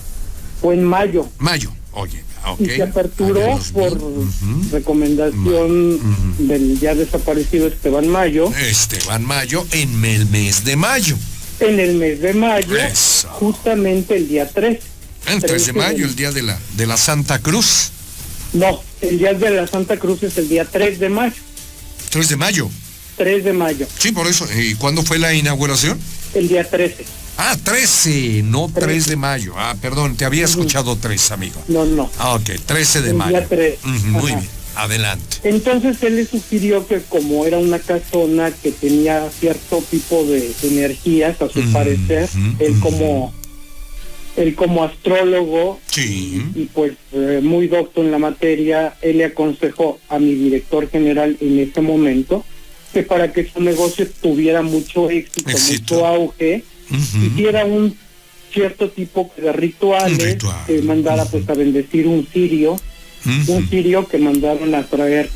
Fue en mayo mayo. Oye, ok. y se aperturó Año 2000. por recomendación del ya desaparecido Esteban Mayo Esteban Mayo en el mes de mayo. en el mes de mayo, Eso. justamente el día 3. El 3 de 13 mayo, el día de la, de la Santa Cruz. No, el día de la Santa Cruz es el día 3 de mayo. 3 de mayo. 3 de mayo, Sí, por eso. ¿Y cuándo fue la inauguración? el día 13. Ah, 13, no 3 de mayo. Ah, perdón, te había escuchado 3, amigo. No, no. Ah, ok, 13 de El mayo. día 3. Ujú, muy bien, adelante. Entonces él le sugirió que como era una casona que tenía cierto tipo de energías, a su parecer, él como él como astrólogo Sí. y pues eh, muy docto en la materia, él le aconsejó a mi director general en ese momento que para que su negocio tuviera mucho éxito, Éxito. mucho auge, Ujú. hiciera un cierto tipo de rituales, ritual. que mandara pues a bendecir un cirio, Ujú. un cirio que mandaron a traer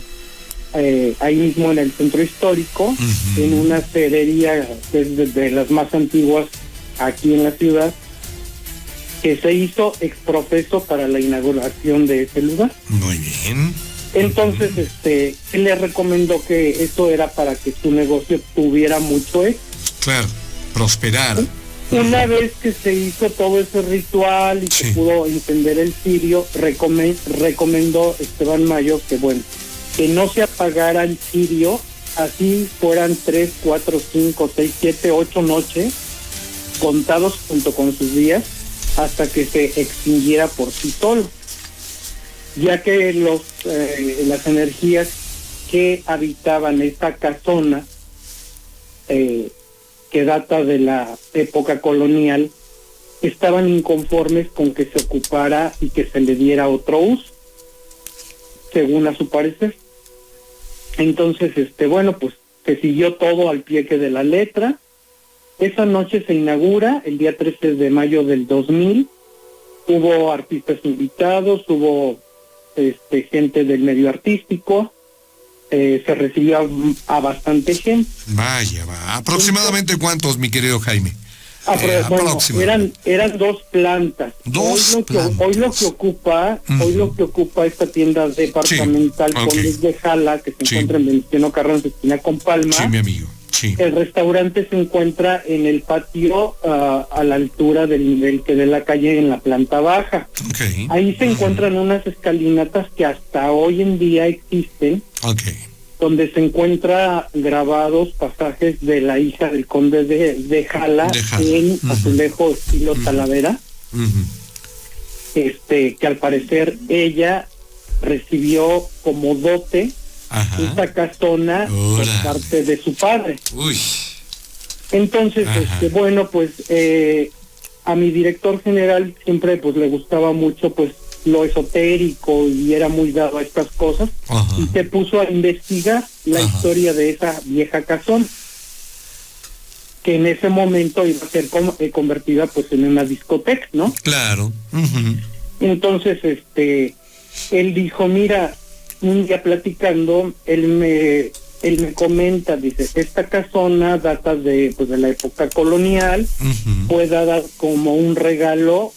eh, ahí mismo en el centro histórico, en una cerería que es de, de las más antiguas aquí en la ciudad, que se hizo exprofeso para la inauguración de ese lugar. Muy bien. Entonces, este, él le recomendó que eso era para que su negocio tuviera mucho éxito. Claro, prosperar. Una vez que se hizo todo ese ritual y Sí. se pudo encender el cirio, recomen- recomendó Esteban Mayo que bueno, que no se apagara el cirio, así fueran tres, cuatro, cinco, seis, siete, ocho noches, contados junto con sus días, hasta que se extinguiera por sí solo. Ya que los eh, las energías que habitaban esta casona eh, que data de la época colonial, estaban inconformes con que se ocupara y que se le diera otro uso, según a su parecer. Entonces, este, bueno, pues se siguió todo al pie que de la letra. Esa noche se inaugura el día 13 de mayo del 2000. Hubo artistas invitados, hubo este, gente del medio artístico, eh, se recibió a, a bastante gente. Vaya, va. ¿Aproximadamente cuántos, mi querido Jaime? Ah, pero, Eh, bueno, eran, eran dos plantas. Dos hoy, lo que, hoy lo que ocupa, hoy lo que ocupa esta tienda departamental ok. con de Jala, que se Sí. encuentra en Venustiano Carranza, esquina con Palma. Sí, mi amigo. Sí. El restaurante se encuentra en el patio ah, a la altura del nivel que de la calle en la planta baja. Ahí se encuentran unas escalinatas que hasta hoy en día existen, donde se encuentra grabados pasajes de la hija del conde de, de Jala De Jala. en Ujú. azulejo estilo. Talavera, este que al parecer ella recibió como dote Ajá. esta casona por parte de su padre. Uy. Entonces, este, bueno, pues eh, a mi director general siempre pues le gustaba mucho pues lo esotérico y era muy dado a estas cosas Ajá. y se puso a investigar la Ajá. historia de esa vieja casona que en ese momento iba a ser como- eh, convertida pues en una discoteca, ¿no? Claro. Entonces, este, él dijo, mira, un día platicando, él me, él me comenta, dice, esta casona data de, pues, de la época colonial, fue dada como un regalo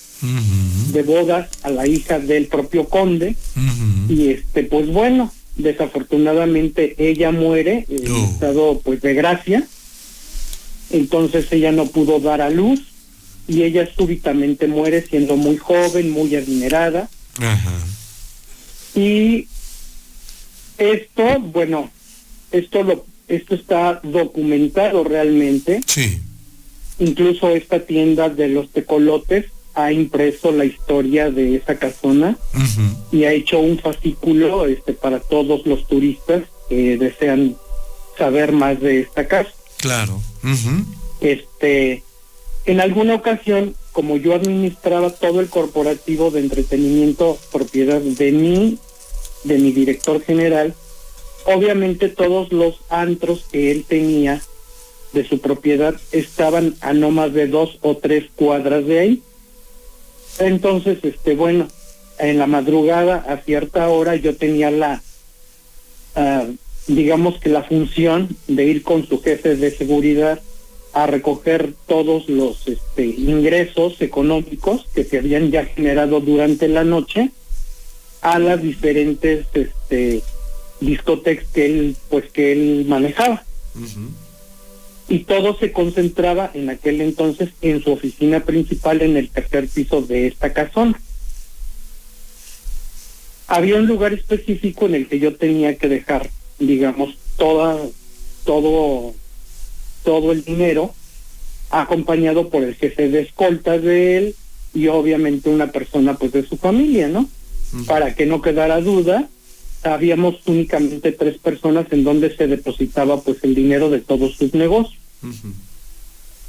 de bodas a la hija del propio conde, y este, pues bueno, desafortunadamente ella muere en Oh. estado, pues, de gracia, entonces ella no pudo dar a luz, y ella súbitamente muere siendo muy joven, muy adinerada, Ajá. y esto, bueno, esto lo esto está documentado realmente. Sí. Incluso esta tienda de los tecolotes ha impreso la historia de esa casona y ha hecho un fascículo este para todos los turistas que desean saber más de esta casa. Claro. Este, en alguna ocasión, como yo administraba todo el corporativo de entretenimiento propiedad de mí, de mi director general, obviamente todos los antros que él tenía de su propiedad estaban a no más de dos o tres cuadras de ahí. Entonces, este, bueno, en la madrugada a cierta hora yo tenía la, ah, digamos que la función de ir con su jefe de seguridad a recoger todos los este, ingresos económicos que se habían ya generado durante la noche a las diferentes este, discotecas que él, pues, que él manejaba. Y todo se concentraba en aquel entonces en su oficina principal en el tercer piso de esta casona. Había un lugar específico en el que yo tenía que dejar, digamos, toda, todo todo el dinero, acompañado por el jefe de escoltas de él y obviamente una persona pues de su familia, ¿no? Para que no quedara duda, habíamos únicamente tres personas en donde se depositaba pues el dinero de todos sus negocios.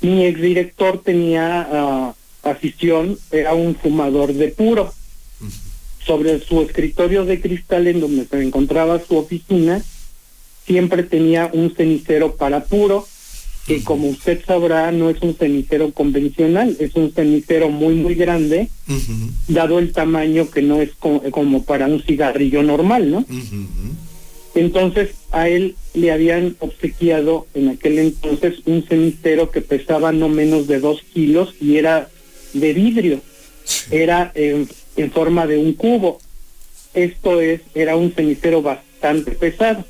Mi exdirector tenía uh, afición, era un fumador de puro. Sobre su escritorio de cristal en donde se encontraba su oficina, siempre tenía un cenicero para puro que como usted sabrá no es un cenicero convencional, es un cenicero muy muy grande, dado el tamaño que no es como, para un cigarrillo normal, ¿no? Entonces a él le habían obsequiado en aquel entonces un cenicero que pesaba no menos de dos kilos y era de vidrio, era en, en forma de un cubo. Esto es, era un cenicero bastante pesado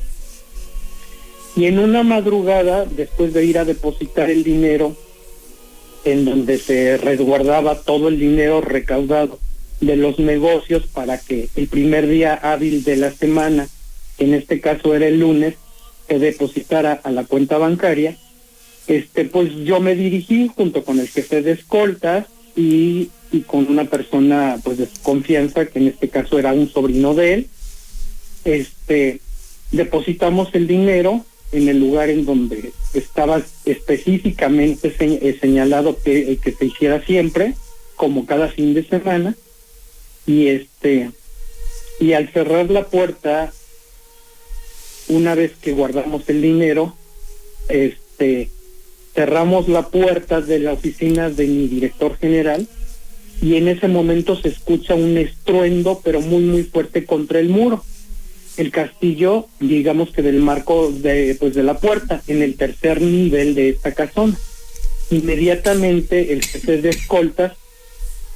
y en una madrugada, después de ir a depositar el dinero, en donde se resguardaba todo el dinero recaudado de los negocios para que el primer día hábil de la semana, en este caso era el lunes, se depositara a la cuenta bancaria, este pues yo me dirigí junto con el jefe de escoltas y, y con una persona pues de confianza, que en este caso era un sobrino de él, este depositamos el dinero en el lugar en donde estaba específicamente eh, señalado que, eh, que se hiciera siempre, como cada fin de semana, y este y al cerrar la puerta, una vez que guardamos el dinero, este cerramos la puerta de la oficina de mi director general y en ese momento se escucha un estruendo pero muy muy fuerte contra el muro el castillo, digamos que del marco de, pues de la puerta, en el tercer nivel de esta casona. Inmediatamente el jefe de escoltas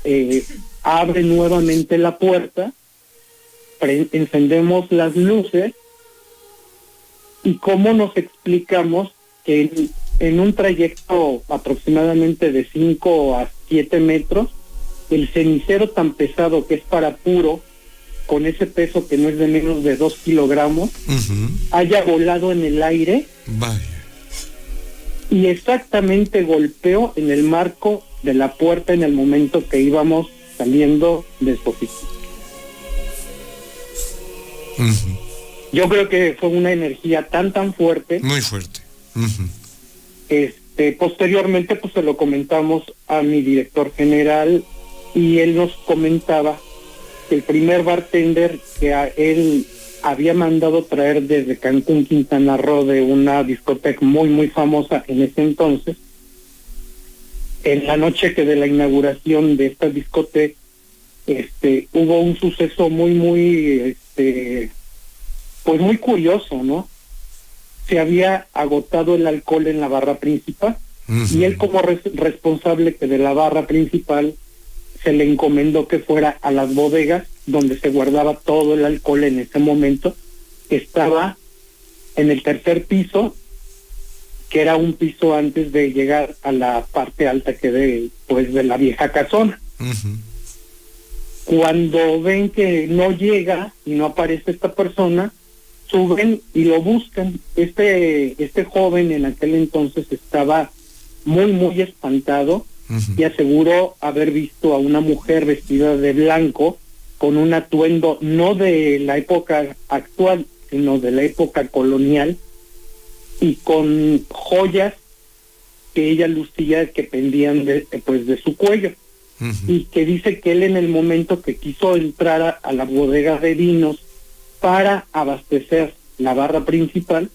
eh, abre nuevamente la puerta, encendemos las luces y cómo nos explicamos que en, en un trayecto aproximadamente de 5 a 7 metros, el cenicero tan pesado que es para puro con ese peso que no es de menos de dos kilogramos, haya volado en el aire. Y exactamente golpeó en el marco de la puerta en el momento que íbamos saliendo de su oficina. Yo creo que fue una energía tan tan fuerte. Muy fuerte. Este, posteriormente pues se lo comentamos a mi director general y él nos comentaba el primer bartender que a él había mandado traer desde Cancún, Quintana Roo, de una discoteca muy, muy famosa en ese entonces, en la noche que de la inauguración de esta discoteca, este, hubo un suceso muy, muy, este, pues muy curioso, ¿no? Se había agotado el alcohol en la barra principal y él como responsable que de la barra principal se le encomendó que fuera a las bodegas donde se guardaba todo el alcohol en ese momento, estaba en el tercer piso, que era un piso antes de llegar a la parte alta que de pues de la vieja casona. Cuando ven que no llega y no aparece esta persona, suben y lo buscan. Este este joven en aquel entonces estaba muy muy espantado y aseguró haber visto a una mujer vestida de blanco con un atuendo no de la época actual, sino de la época colonial y con joyas que ella lucía que pendían de, pues de su cuello. Y que dice que él en el momento que quiso entrar a la bodega de vinos para abastecer la barra principal,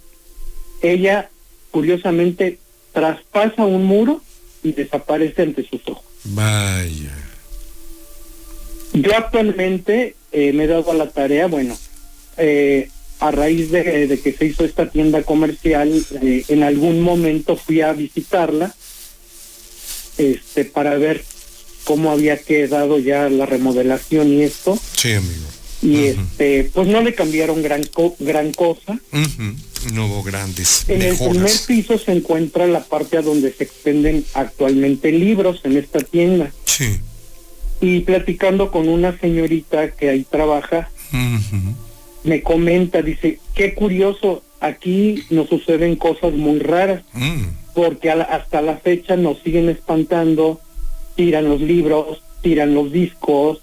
ella curiosamente traspasa un muro y desaparece ante sus ojos. Vaya. Yo actualmente eh, me he dado a la tarea, bueno, eh, a raíz de, de, que se hizo esta tienda comercial, eh, en algún momento fui a visitarla este, para ver cómo había quedado ya la remodelación y esto. Sí, amigo. Y uh -huh. este, pues no le cambiaron gran co gran cosa. Uh -huh. No hubo grandes En mejoras. el primer piso se encuentra la parte a donde se expenden actualmente libros en esta tienda. Sí. Y platicando con una señorita que ahí trabaja, Uh -huh. me comenta, dice, qué curioso, aquí nos suceden cosas muy raras, Mm. porque a la- hasta la fecha nos siguen espantando, tiran los libros, tiran los discos,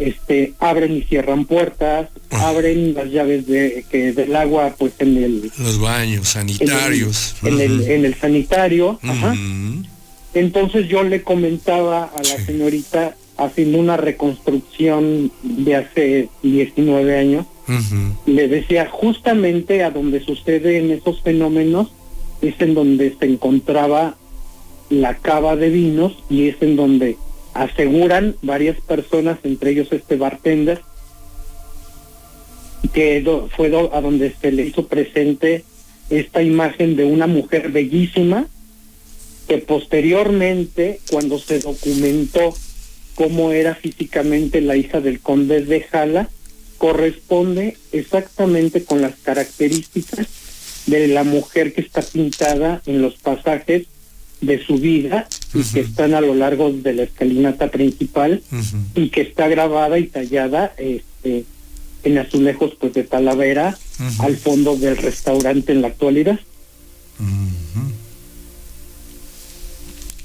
este, abren y cierran puertas, Ah. abren las llaves de que del agua, pues en el Los baños en el, sanitarios. en el, en el sanitario, ajá. Entonces yo le comentaba a la Sí. señorita haciendo una reconstrucción de hace 19 años, le decía justamente a donde suceden esos fenómenos es en donde se encontraba la cava de vinos y es en donde aseguran varias personas, entre ellos este bartender, que fue a donde se le hizo presente esta imagen de una mujer bellísima que posteriormente, cuando se documentó cómo era físicamente la hija del conde de Jala, corresponde exactamente con las características de la mujer que está pintada en los pasajes de su vida y que están a lo largo de la escalinata principal y que está grabada y tallada este, en azulejos pues de Talavera al fondo del restaurante en la actualidad.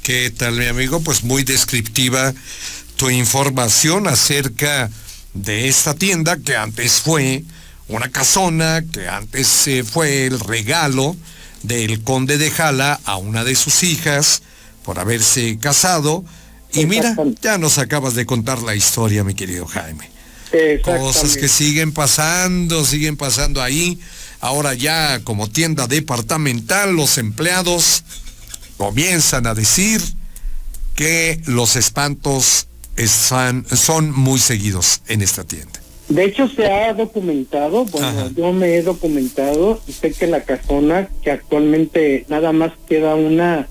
¿Qué tal, mi amigo? Pues muy descriptiva tu información acerca de esta tienda que antes fue una casona, que antes eh, fue el regalo del conde de Jala a una de sus hijas por haberse casado. Y mira, ya nos acabas de contar la historia, mi querido Jaime. Cosas que siguen pasando, siguen pasando ahí. Ahora ya como tienda departamental, los empleados comienzan a decir que los espantos están, son muy seguidos en esta tienda. De hecho, se ha documentado, bueno, Ajá. yo me he documentado sé que la casona, que actualmente nada más queda una,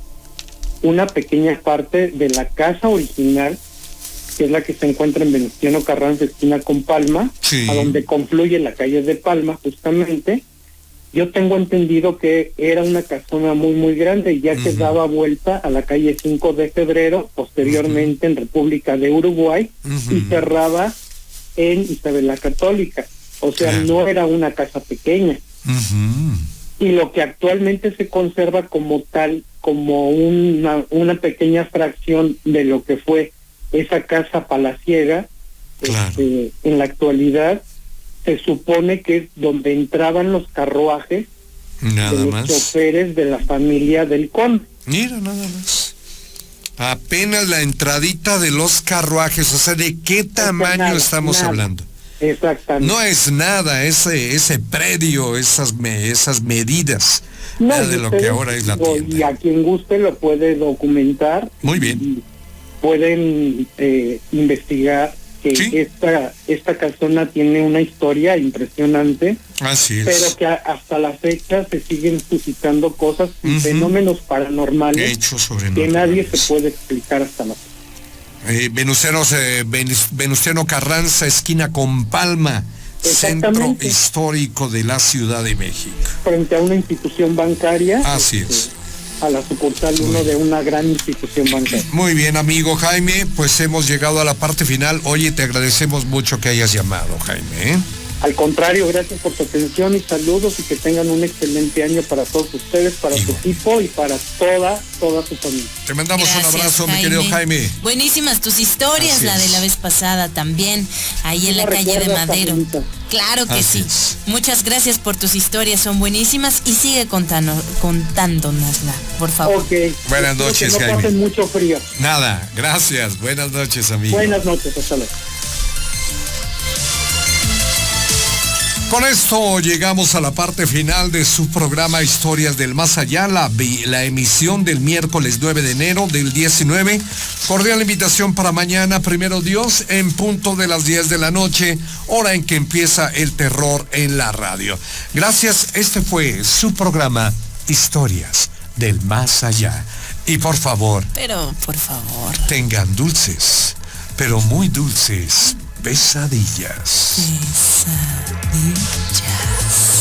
una pequeña parte de la casa original, que es la que se encuentra en Venustiano Carranza, esquina con Palma, Sí. a donde confluye la calle de Palma, justamente. Yo tengo entendido que era una casona muy, muy grande, ya que daba vuelta a la calle 5 de febrero, posteriormente en República de Uruguay, y cerraba en Isabel la Católica. O sea, Claro. no era una casa pequeña. Y lo que actualmente se conserva como tal, como una, una pequeña fracción de lo que fue esa casa palaciega, Claro. este, en la actualidad se supone que es donde entraban los carruajes Nada de los más. choferes de la familia del conde. Mira, nada más. Apenas la entradita de los carruajes, o sea, ¿de qué tamaño nada, estamos nada. hablando? Exactamente. No es nada ese, ese predio, esas, me- esas medidas No, de lo que ahora es la digo, Y tienda. a quien guste lo puede documentar. Muy bien. Pueden eh, investigar que Sí. esta, esta casona tiene una historia impresionante, Así es. pero que a- hasta la fecha se siguen suscitando cosas y Ujú. fenómenos paranormales Hechos que nadie se puede explicar hasta la fecha. Eh, Venustiano, eh, Venus- Venustiano Carranza, esquina con Palma, centro histórico de la Ciudad de México. Frente a una institución bancaria, Así este, es. a la sucursal uno de una gran institución bancaria. Muy bien, amigo Jaime, pues hemos llegado a la parte final. Oye, te agradecemos mucho que hayas llamado, Jaime. ¿eh? Al contrario, gracias por su atención y saludos y que tengan un excelente año para todos ustedes, para su equipo y para toda, toda su familia. Te mandamos Gracias, un abrazo, mi querido Jaime. Buenísimas tus historias, Así la de la vez pasada también, ahí en ¿Sí la calle de Madero. Claro que Así sí. es. Muchas gracias por tus historias, son buenísimas y sigue contando, contándonosla, por favor. Ok. Buenas noches, que no Jaime. pasen mucho frío. Nada, gracias. Buenas noches, amigo. Buenas noches, hasta luego. Con esto llegamos a la parte final de su programa Historias del Más Allá, la, la, emisión del miércoles 9 de enero del 19. Cordial invitación para mañana, primero Dios, en punto de las 10 de la noche, hora en que empieza el terror en la radio. Gracias, este fue su programa Historias del Más Allá. Y por favor, pero por favor, tengan dulces, pero muy dulces Pesadillas. Pesadillas.